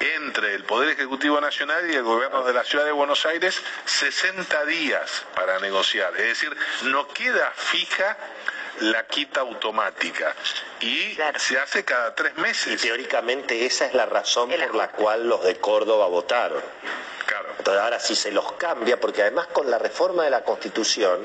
S6: entre el Poder Ejecutivo Nacional y el Gobierno de la Ciudad de Buenos Aires 60 días para negociar. Es decir, no queda fija la quita automática y
S4: Claro.
S6: se hace cada tres
S5: Y
S6: meses.
S5: teóricamente esa es la razón
S4: El
S5: por la cual los de Córdoba votaron.
S6: Claro.
S5: Entonces ahora si se los cambia, porque además con la reforma de la Constitución,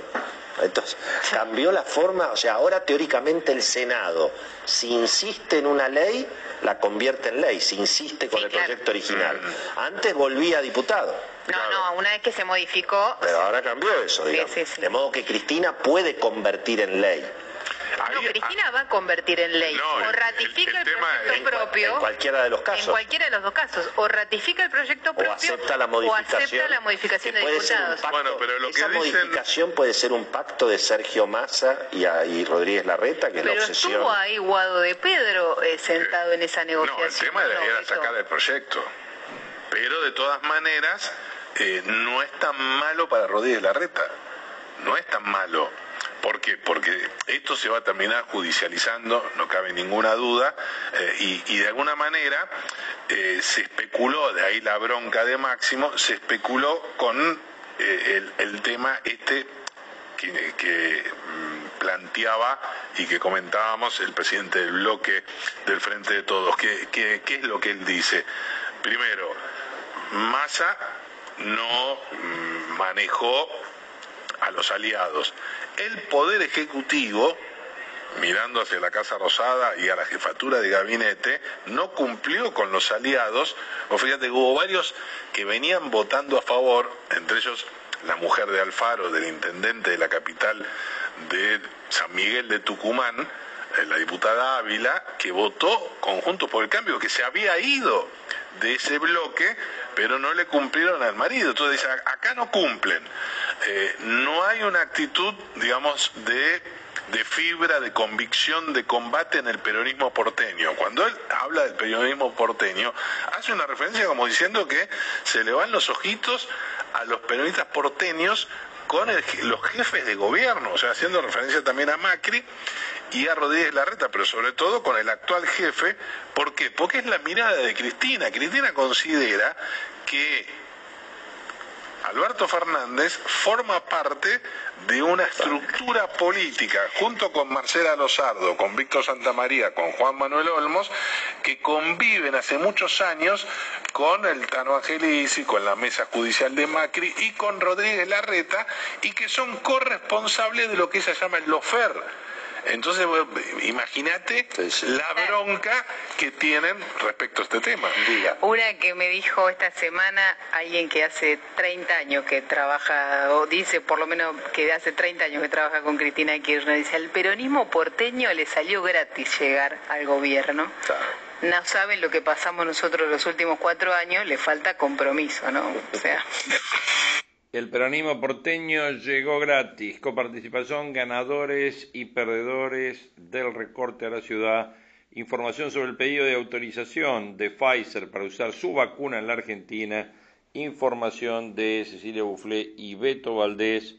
S5: Entonces, cambió la forma, o sea, ahora teóricamente el Senado, si insiste en una ley, la convierte en ley, si insiste con
S4: Sí,
S5: el
S4: claro.
S5: proyecto original.
S6: Mm.
S5: Antes volvía a diputado.
S4: No, no, una vez que se modificó,
S5: Pero ahora cambió eso,
S4: Sí,
S5: digamos.
S4: sí, sí.
S5: De modo que Cristina puede convertir en ley.
S4: No, Cristina va a convertir en ley.
S6: No,
S4: o ratifica
S6: el-
S4: el,
S6: el tema
S4: proyecto
S6: es-
S5: En
S4: propio.
S5: En cualquiera de los casos.
S4: En cualquiera de los dos casos. O ratifica el proyecto propio.
S5: o acepta la
S4: o
S5: modificación.
S4: acepta la modificación
S5: que
S4: de diputados.
S5: pacto.
S6: Bueno, pero lo que
S5: Esa
S6: dicen-
S5: modificación puede ser un pacto de Sergio Massa y, a- y Rodríguez Larreta, que es
S4: Pero
S5: la obsesión.
S4: estuvo ahí Guado de Pedro eh, sentado en esa
S6: No, el
S4: negociación.
S6: tema
S4: ¿no,
S6: era sacar el proyecto. Pero de todas maneras, eh, no es tan malo para Rodríguez Larreta. No es tan malo. ¿Por qué? Porque esto se va a terminar judicializando, no cabe ninguna duda, eh, y, de alguna manera eh, se especuló, de ahí la bronca de Máximo, se especuló con eh, el, tema este que, mm, planteaba y que comentábamos el presidente del bloque del Frente de Todos. ¿Qué, qué, qué es lo que él dice? Primero, Massa no mm, manejó a los aliados. El Poder Ejecutivo, mirando hacia la Casa Rosada y a la jefatura de gabinete, no cumplió con los aliados. O fíjate que hubo varios que venían votando a favor, entre ellos la mujer de Alfaro, del intendente de la capital de San Miguel de Tucumán, eh, la diputada Ávila, que votó conjunto por el cambio, que se había ido de ese bloque, pero no le cumplieron al marido. Entonces dice, acá no cumplen. Eh, no hay una actitud, digamos, de, de fibra, de convicción, de combate en el peronismo porteño. Cuando él habla del peronismo porteño, hace una referencia como diciendo que se le van los ojitos a los peronistas porteños con los jefes de gobierno, o sea, haciendo referencia también a Macri y a Rodríguez Larreta, pero sobre todo con el actual jefe. ¿Por qué? Porque es la mirada de Cristina. Cristina considera que Alberto Fernández forma parte de una estructura política, junto con Marcela Lozardo, con Víctor Santamaría, con Juan Manuel Olmos, que conviven hace muchos años con el Tano Angelici, con la mesa judicial de Macri y con Rodríguez Larreta, y que son corresponsables de lo que se llama el lofer. Entonces, imagínate
S5: Sí, sí.
S6: la bronca que tienen respecto a este tema. Diga.
S4: Una que me dijo esta semana alguien que hace 30 años que trabaja, o dice por lo menos que hace 30 años que trabaja con Cristina Kirchner, dice, al peronismo porteño le salió gratis llegar al gobierno. No saben lo que pasamos nosotros los últimos cuatro años, le falta compromiso, ¿no? O sea,
S1: El peronismo porteño llegó gratis, coparticipación, ganadores y perdedores del recorte a la ciudad. Información sobre el pedido de autorización de Pfizer para usar su vacuna en la Argentina. Información de Cecilia Buflé y Beto Valdés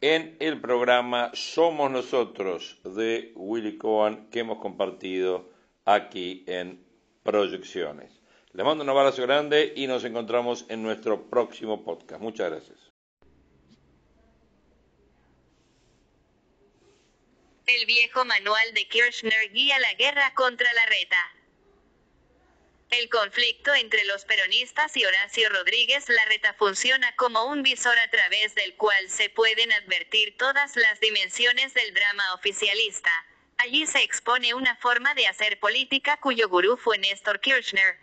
S1: en el programa Somos Nosotros de Willy Cohen que hemos compartido aquí en Proyecciones. Les mando un abrazo grande y nos encontramos en nuestro próximo podcast. Muchas gracias.
S7: El viejo manual de Kirchner guía la guerra contra la reta. El conflicto entre los peronistas y Horacio Rodríguez Larreta funciona como un visor a través del cual se pueden advertir todas las dimensiones del drama oficialista. Allí se expone una forma de hacer política cuyo gurú fue Néstor Kirchner.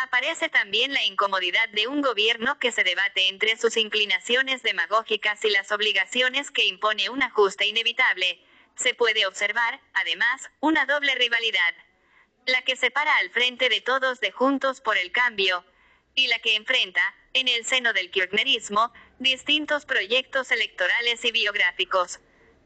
S7: Aparece también la incomodidad de un gobierno que se debate entre sus inclinaciones demagógicas y las obligaciones que impone un ajuste inevitable. Se puede observar, además, una doble rivalidad. La que separa al frente de todos de Juntos por el Cambio, y la que enfrenta, en el seno del kirchnerismo, distintos proyectos electorales y biográficos.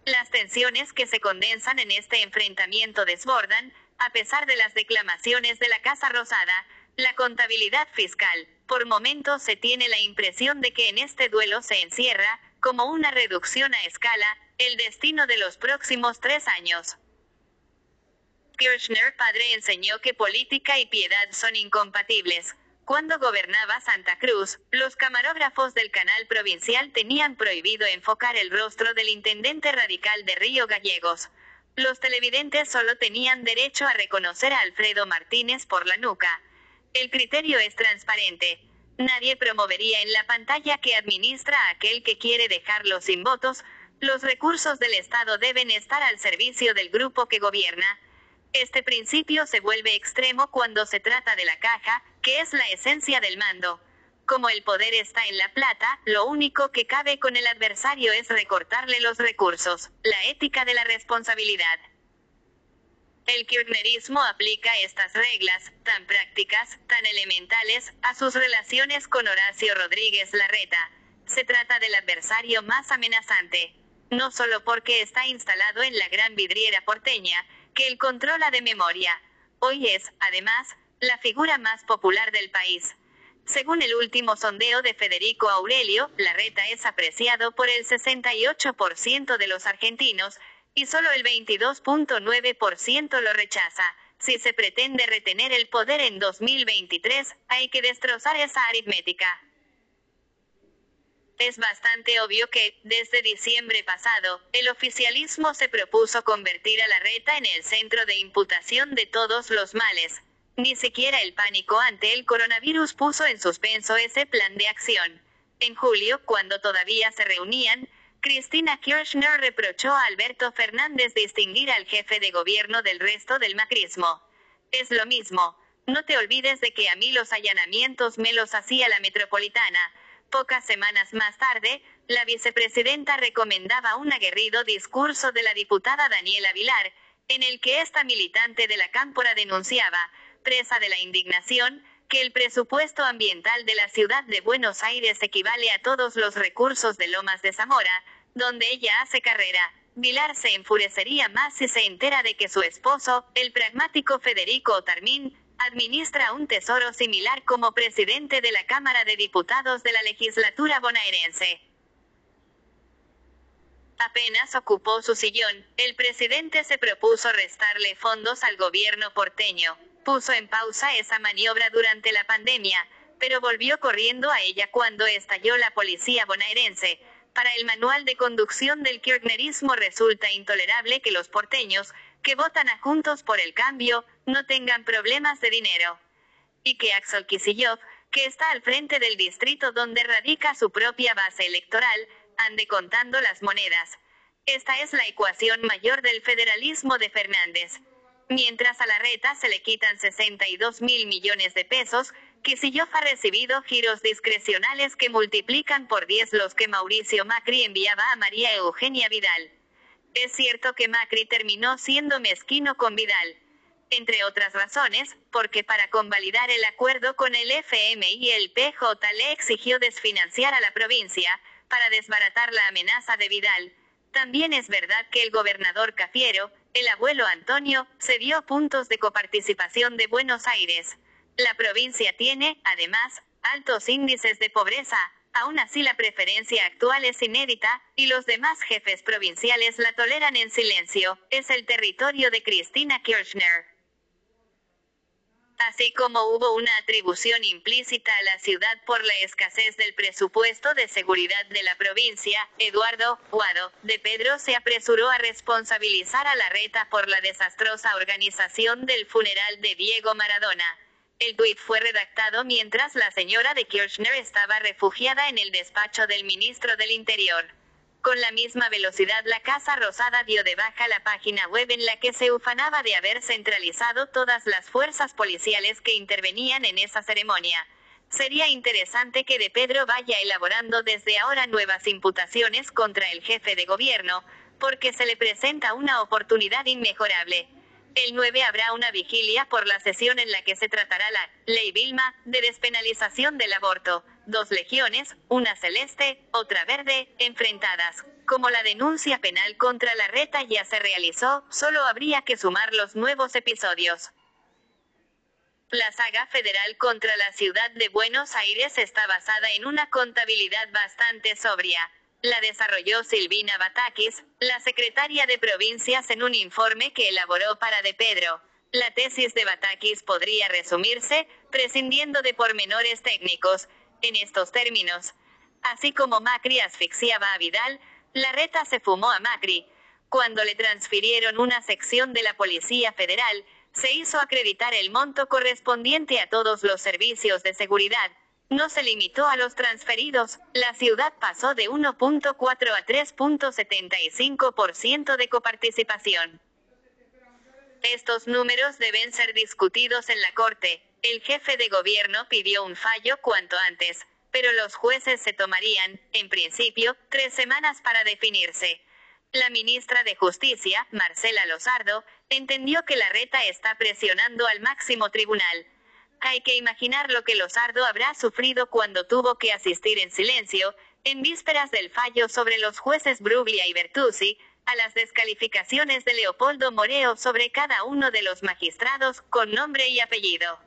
S7: Las tensiones que se condensan en este enfrentamiento desbordan, a pesar de las declamaciones de la Casa Rosada, la contabilidad fiscal. Por momentos se tiene la impresión de que en este duelo se encierra, como una reducción a escala, el destino de los próximos tres años. Kirchner padre enseñó que política y piedad son incompatibles. Cuando gobernaba Santa Cruz, los camarógrafos del canal provincial tenían prohibido enfocar el rostro del intendente radical de Río Gallegos. Los televidentes solo tenían derecho a reconocer a Alfredo Martínez por la nuca. El criterio es transparente. Nadie promovería en la pantalla que administra a aquel que quiere dejarlo sin votos, los recursos del Estado deben estar al servicio del grupo que gobierna. Este principio se vuelve extremo cuando se trata de la caja, que es la esencia del mando. Como el poder está en la plata, lo único que cabe con el adversario es recortarle los recursos, la ética de la responsabilidad. El kirchnerismo aplica estas reglas, tan prácticas, tan elementales, a sus relaciones con Horacio Rodríguez Larreta. Se trata del adversario más amenazante. No solo porque está instalado en la gran vidriera porteña, que él controla de memoria. Hoy es, además, la figura más popular del país. Según el último sondeo de Federico Aurelio, Larreta es apreciado por el 68% de los argentinos, y solo el 22.9% lo rechaza. Si se pretende retener el poder en 2023, hay que destrozar esa aritmética. Es bastante obvio que, desde diciembre pasado, el oficialismo se propuso convertir a la reta en el centro de imputación de todos los males. Ni siquiera el pánico ante el coronavirus puso en suspenso ese plan de acción. En julio, cuando todavía se reunían, Cristina Kirchner reprochó a Alberto Fernández distinguir al jefe de gobierno del resto del macrismo. Es lo mismo. No te olvides de que a mí los allanamientos me los hacía la metropolitana. Pocas semanas más tarde, la vicepresidenta recomendaba un aguerrido discurso de la diputada Daniela Vilar, en el que esta militante de la cámpora denunciaba, presa de la indignación, que el presupuesto ambiental de la ciudad de Buenos Aires equivale a todos los recursos de Lomas de Zamora, donde ella hace carrera. Vilar se enfurecería más si se entera de que su esposo, el pragmático Federico Otarmín, administra un tesoro similar como presidente de la Cámara de Diputados de la legislatura bonaerense. Apenas ocupó su sillón, el presidente se propuso restarle fondos al gobierno porteño, puso en pausa esa maniobra durante la pandemia, pero volvió corriendo a ella cuando estalló la policía bonaerense. Para el manual de conducción del kirchnerismo resulta intolerable que los porteños, que votan a Juntos por el Cambio, no tengan problemas de dinero. Y que Axel Kicillof, que está al frente del distrito donde radica su propia base electoral, ande contando las monedas. Esta es la ecuación mayor del federalismo de Fernández. Mientras a la reta se le quitan 62 mil millones de pesos, Kicillof ha recibido giros discrecionales que multiplican por 10 los que Mauricio Macri enviaba a María Eugenia Vidal. Es cierto que Macri terminó siendo mezquino con Vidal. Entre otras razones, porque para convalidar el acuerdo con el FMI y el PJ le exigió desfinanciar a la provincia, para desbaratar la amenaza de Vidal. También es verdad que el gobernador Cafiero, el abuelo Antonio, se dio puntos de coparticipación de Buenos Aires. La provincia tiene, además, altos índices de pobreza, aún así la preferencia actual es inédita, y los demás jefes provinciales la toleran en silencio, es el territorio de Cristina Kirchner. Así como hubo una atribución implícita a la ciudad por la escasez del presupuesto de seguridad de la provincia, Eduardo Guado de Pedro se apresuró a responsabilizar a la reta por la desastrosa organización del funeral de Diego Maradona. El tuit fue redactado mientras la señora de Kirchner estaba refugiada en el despacho del ministro del Interior. Con la misma velocidad la Casa Rosada dio de baja la página web en la que se ufanaba de haber centralizado todas las fuerzas policiales que intervenían en esa ceremonia. Sería interesante que De Pedro vaya elaborando desde ahora nuevas imputaciones contra el jefe de gobierno, porque se le presenta una oportunidad inmejorable. El 9 habrá una vigilia por la sesión en la que se tratará la ley Vilma de despenalización del aborto dos legiones, una celeste, otra verde, enfrentadas. Como la denuncia penal contra la reta ya se realizó, solo habría que sumar los nuevos episodios. La saga federal contra la ciudad de Buenos Aires está basada en una contabilidad bastante sobria. La desarrolló Silvina Batakis, la secretaria de provincias en un informe que elaboró para De Pedro. La tesis de Batakis podría resumirse, prescindiendo de pormenores técnicos, en estos términos. Así como Macri asfixiaba a Vidal, la reta se fumó a Macri. Cuando le transfirieron una sección de la Policía Federal, se hizo acreditar el monto correspondiente a todos los servicios de seguridad. No se limitó a los transferidos, la ciudad pasó de 1.4 a 3.75% de coparticipación. Estos números deben ser discutidos en la Corte. El jefe de gobierno pidió un fallo cuanto antes, pero los jueces se tomarían, en principio, tres semanas para definirse. La ministra de Justicia, Marcela Lozardo, entendió que la reta está presionando al máximo tribunal. Hay que imaginar lo que Lozardo habrá sufrido cuando tuvo que asistir en silencio, en vísperas del fallo sobre los jueces Bruglia y Bertuzzi, a las descalificaciones de Leopoldo Moreo sobre cada uno de los magistrados, con nombre y apellido.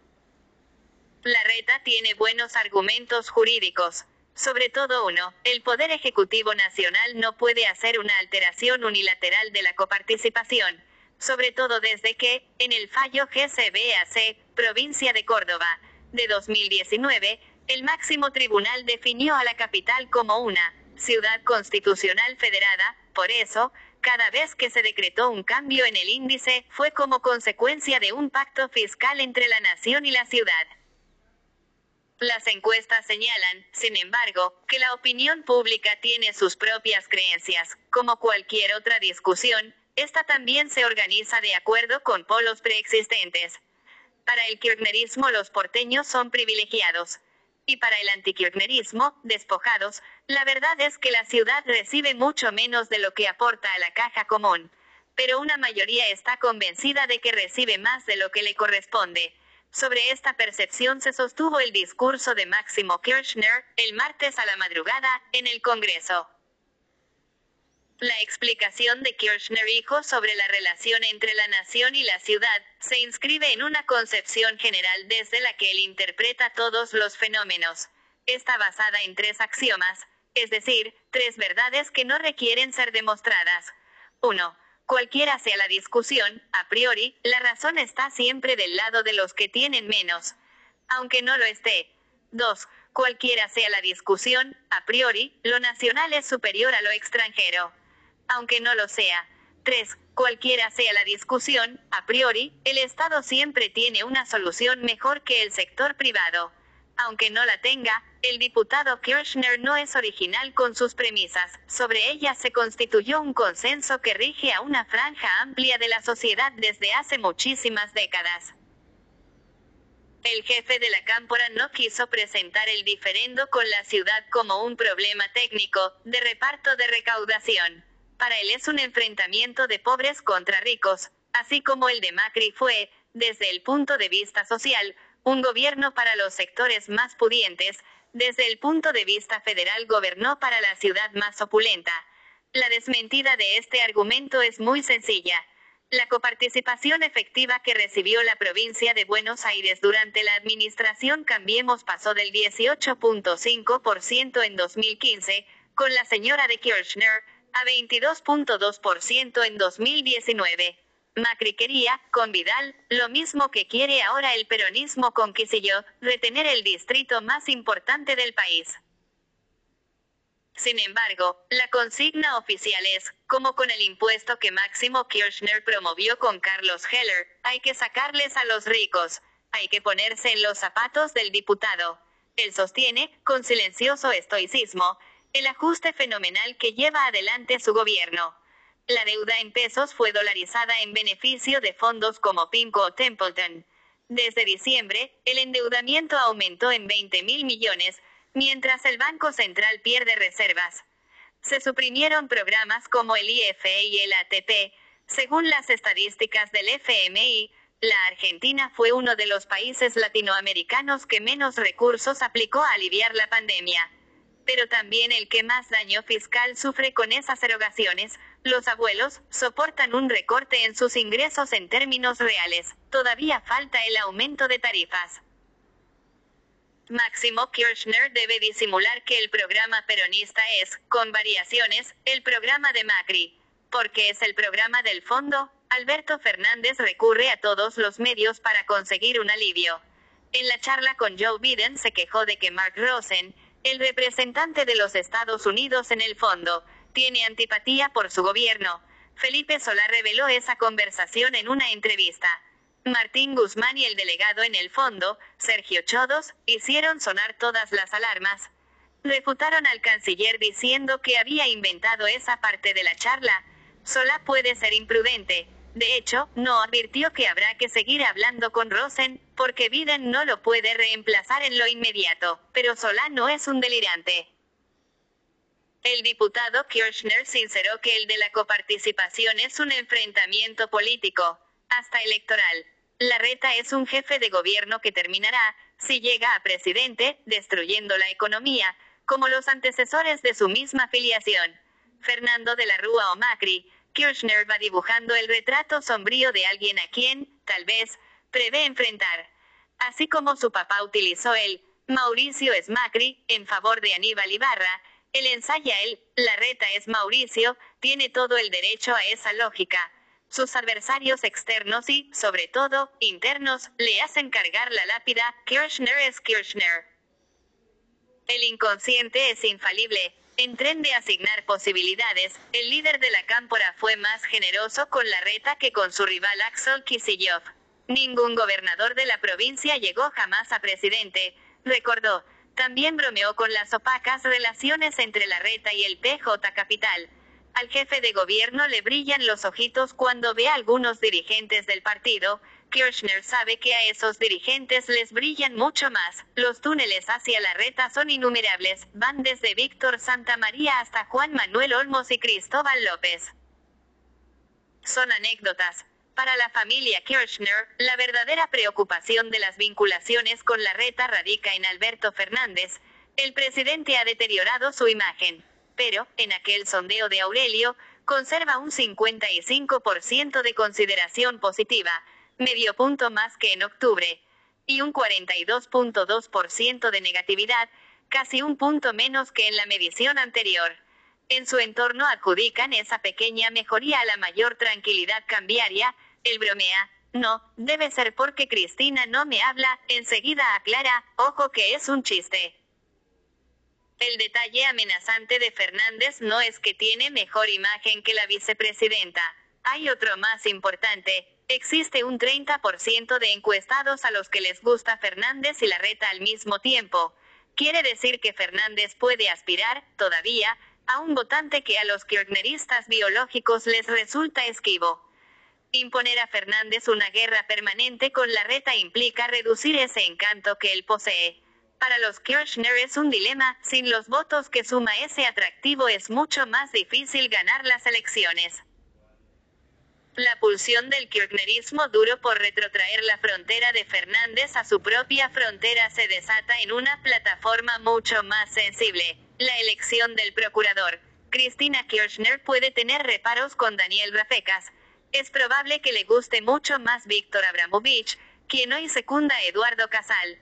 S7: La reta tiene buenos argumentos jurídicos. Sobre todo uno, el Poder Ejecutivo Nacional no puede hacer una alteración unilateral de la coparticipación, sobre todo desde que, en el fallo GCBAC, provincia de Córdoba, de 2019, el máximo tribunal definió a la capital como una ciudad constitucional federada, por eso, cada vez que se decretó un cambio en el índice, fue como consecuencia de un pacto fiscal entre la nación y la ciudad. Las encuestas señalan, sin embargo, que la opinión pública tiene sus propias creencias. Como cualquier otra discusión, esta también se organiza de acuerdo con polos preexistentes. Para el kirchnerismo los porteños son privilegiados y para el antikirchnerismo, despojados, la verdad es que la ciudad recibe mucho menos de lo que aporta a la caja común. Pero una mayoría está convencida de que recibe más de lo que le corresponde. Sobre esta percepción se sostuvo el discurso de Máximo Kirchner, el martes a la madrugada, en el Congreso. La explicación de Kirchner hijo sobre la relación entre la nación y la ciudad, se inscribe en una concepción general desde la que él interpreta todos los fenómenos. Está basada en tres axiomas, es decir, tres verdades que no requieren ser demostradas. 1. Cualquiera sea la discusión, a priori, la razón está siempre del lado de los que tienen menos. Aunque no lo esté. 2. Cualquiera sea la discusión, a priori, lo nacional es superior a lo extranjero aunque no lo sea. 3. Cualquiera sea la discusión, a priori, el Estado siempre tiene una solución mejor que el sector privado. Aunque no la tenga, el diputado Kirchner no es original con sus premisas, sobre ellas se constituyó un consenso que rige a una franja amplia de la sociedad desde hace muchísimas décadas. El jefe de la Cámpora no quiso presentar el diferendo con la ciudad como un problema técnico, de reparto de recaudación. Para él es un enfrentamiento de pobres contra ricos, así como el de Macri fue, desde el punto de vista social, un gobierno para los sectores más pudientes, desde el punto de vista federal gobernó para la ciudad más opulenta. La desmentida de este argumento es muy sencilla. La coparticipación efectiva que recibió la provincia de Buenos Aires durante la administración Cambiemos pasó del 18.5% en 2015, con la señora de Kirchner, a 22.2% en 2019. Macri quería, con Vidal, lo mismo que quiere ahora el peronismo con Quisillo, retener el distrito más importante del país. Sin embargo, la consigna oficial es, como con el impuesto que Máximo Kirchner promovió con Carlos Heller, hay que sacarles a los ricos, hay que ponerse en los zapatos del diputado. Él sostiene, con silencioso estoicismo, el ajuste fenomenal que lleva adelante su gobierno. La deuda en pesos fue dolarizada en beneficio de fondos como PIMCO o Templeton. Desde diciembre, el endeudamiento aumentó en 20 mil millones, mientras el Banco Central pierde reservas. Se suprimieron programas como el IFE y el ATP. Según las estadísticas del FMI, la Argentina fue uno de los países latinoamericanos que menos recursos aplicó a aliviar la pandemia pero también el que más daño fiscal sufre con esas erogaciones, los abuelos, soportan un recorte en sus ingresos en términos reales, todavía falta el aumento de tarifas. Máximo Kirchner debe disimular que el programa peronista es, con variaciones, el programa de Macri. Porque es el programa del fondo, Alberto Fernández recurre a todos los medios para conseguir un alivio. En la charla con Joe Biden se quejó de que Mark Rosen, el representante de los Estados Unidos en el fondo, tiene antipatía por su gobierno. Felipe Solá reveló esa conversación en una entrevista. Martín Guzmán y el delegado en el fondo, Sergio Chodos, hicieron sonar todas las alarmas. Refutaron al canciller diciendo que había inventado esa parte de la charla. Sola puede ser imprudente. De hecho, no advirtió que habrá que seguir hablando con Rosen, porque Biden no lo puede reemplazar en lo inmediato, pero Solá no es un delirante. El diputado Kirchner sinceró que el de la coparticipación es un enfrentamiento político, hasta electoral. La reta es un jefe de gobierno que terminará, si llega a presidente, destruyendo la economía, como los antecesores de su misma filiación. Fernando de la Rúa o Macri, Kirchner va dibujando el retrato sombrío de alguien a quien, tal vez, prevé enfrentar. Así como su papá utilizó el Mauricio es Macri en favor de Aníbal Ibarra, el ensaya él, la reta es Mauricio, tiene todo el derecho a esa lógica. Sus adversarios externos y, sobre todo, internos, le hacen cargar la lápida, Kirchner es Kirchner. El inconsciente es infalible. En tren de asignar posibilidades, el líder de la cámpora fue más generoso con la reta que con su rival Axel Kicillof. Ningún gobernador de la provincia llegó jamás a presidente, recordó. También bromeó con las opacas relaciones entre la reta y el PJ Capital. Al jefe de gobierno le brillan los ojitos cuando ve a algunos dirigentes del partido. Kirchner sabe que a esos dirigentes les brillan mucho más. Los túneles hacia la reta son innumerables, van desde Víctor Santa María hasta Juan Manuel Olmos y Cristóbal López. Son anécdotas, para la familia Kirchner, la verdadera preocupación de las vinculaciones con la reta radica en Alberto Fernández. El presidente ha deteriorado su imagen. Pero, en aquel sondeo de Aurelio, conserva un 55% de consideración positiva, medio punto más que en octubre, y un 42.2% de negatividad, casi un punto menos que en la medición anterior. En su entorno adjudican esa pequeña mejoría a la mayor tranquilidad cambiaria, el bromea, no, debe ser porque Cristina no me habla, enseguida aclara, ojo que es un chiste. El detalle amenazante de Fernández no es que tiene mejor imagen que la vicepresidenta. Hay otro más importante. Existe un 30% de encuestados a los que les gusta Fernández y la reta al mismo tiempo. Quiere decir que Fernández puede aspirar, todavía, a un votante que a los kirchneristas biológicos les resulta esquivo. Imponer a Fernández una guerra permanente con la reta implica reducir ese encanto que él posee. Para los Kirchner es un dilema, sin los votos que suma ese atractivo es mucho más difícil ganar las elecciones. La pulsión del kirchnerismo duro por retrotraer la frontera de Fernández a su propia frontera se desata en una plataforma mucho más sensible, la elección del procurador. Cristina Kirchner puede tener reparos con Daniel Rafecas, es probable que le guste mucho más Víctor Abramovich, quien hoy secunda a Eduardo Casal.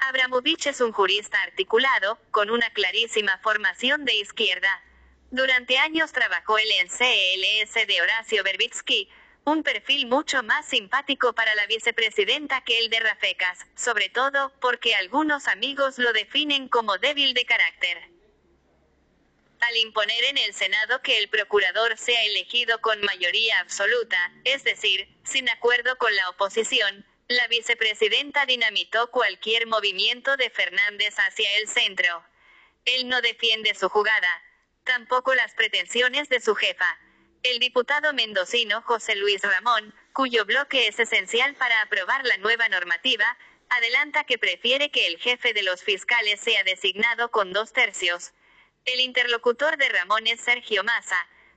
S7: Abramovich es un jurista articulado, con una clarísima formación de izquierda. Durante años trabajó el en CLS de Horacio Berbitsky, un perfil mucho más simpático para la vicepresidenta que el de Rafecas, sobre todo porque algunos amigos lo definen como débil de carácter al imponer en el Senado que el procurador sea elegido con mayoría absoluta, es decir, sin acuerdo con la oposición, la vicepresidenta dinamitó cualquier movimiento de Fernández hacia el centro. Él no defiende su jugada, tampoco las pretensiones de su jefa. El diputado mendocino José Luis Ramón, cuyo bloque es esencial para aprobar la nueva normativa, adelanta que prefiere que el jefe de los fiscales sea designado con dos tercios, el interlocutor de Ramón es Sergio Massa.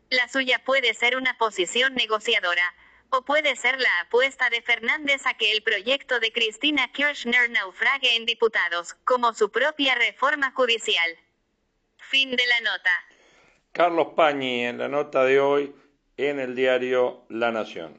S7: La suya puede ser una posición negociadora, o puede ser la apuesta de Fernández a que el proyecto de Cristina Kirchner naufrague en diputados, como su propia reforma judicial. Fin de la nota.
S1: Carlos Pañi en la nota de hoy en el diario La Nación.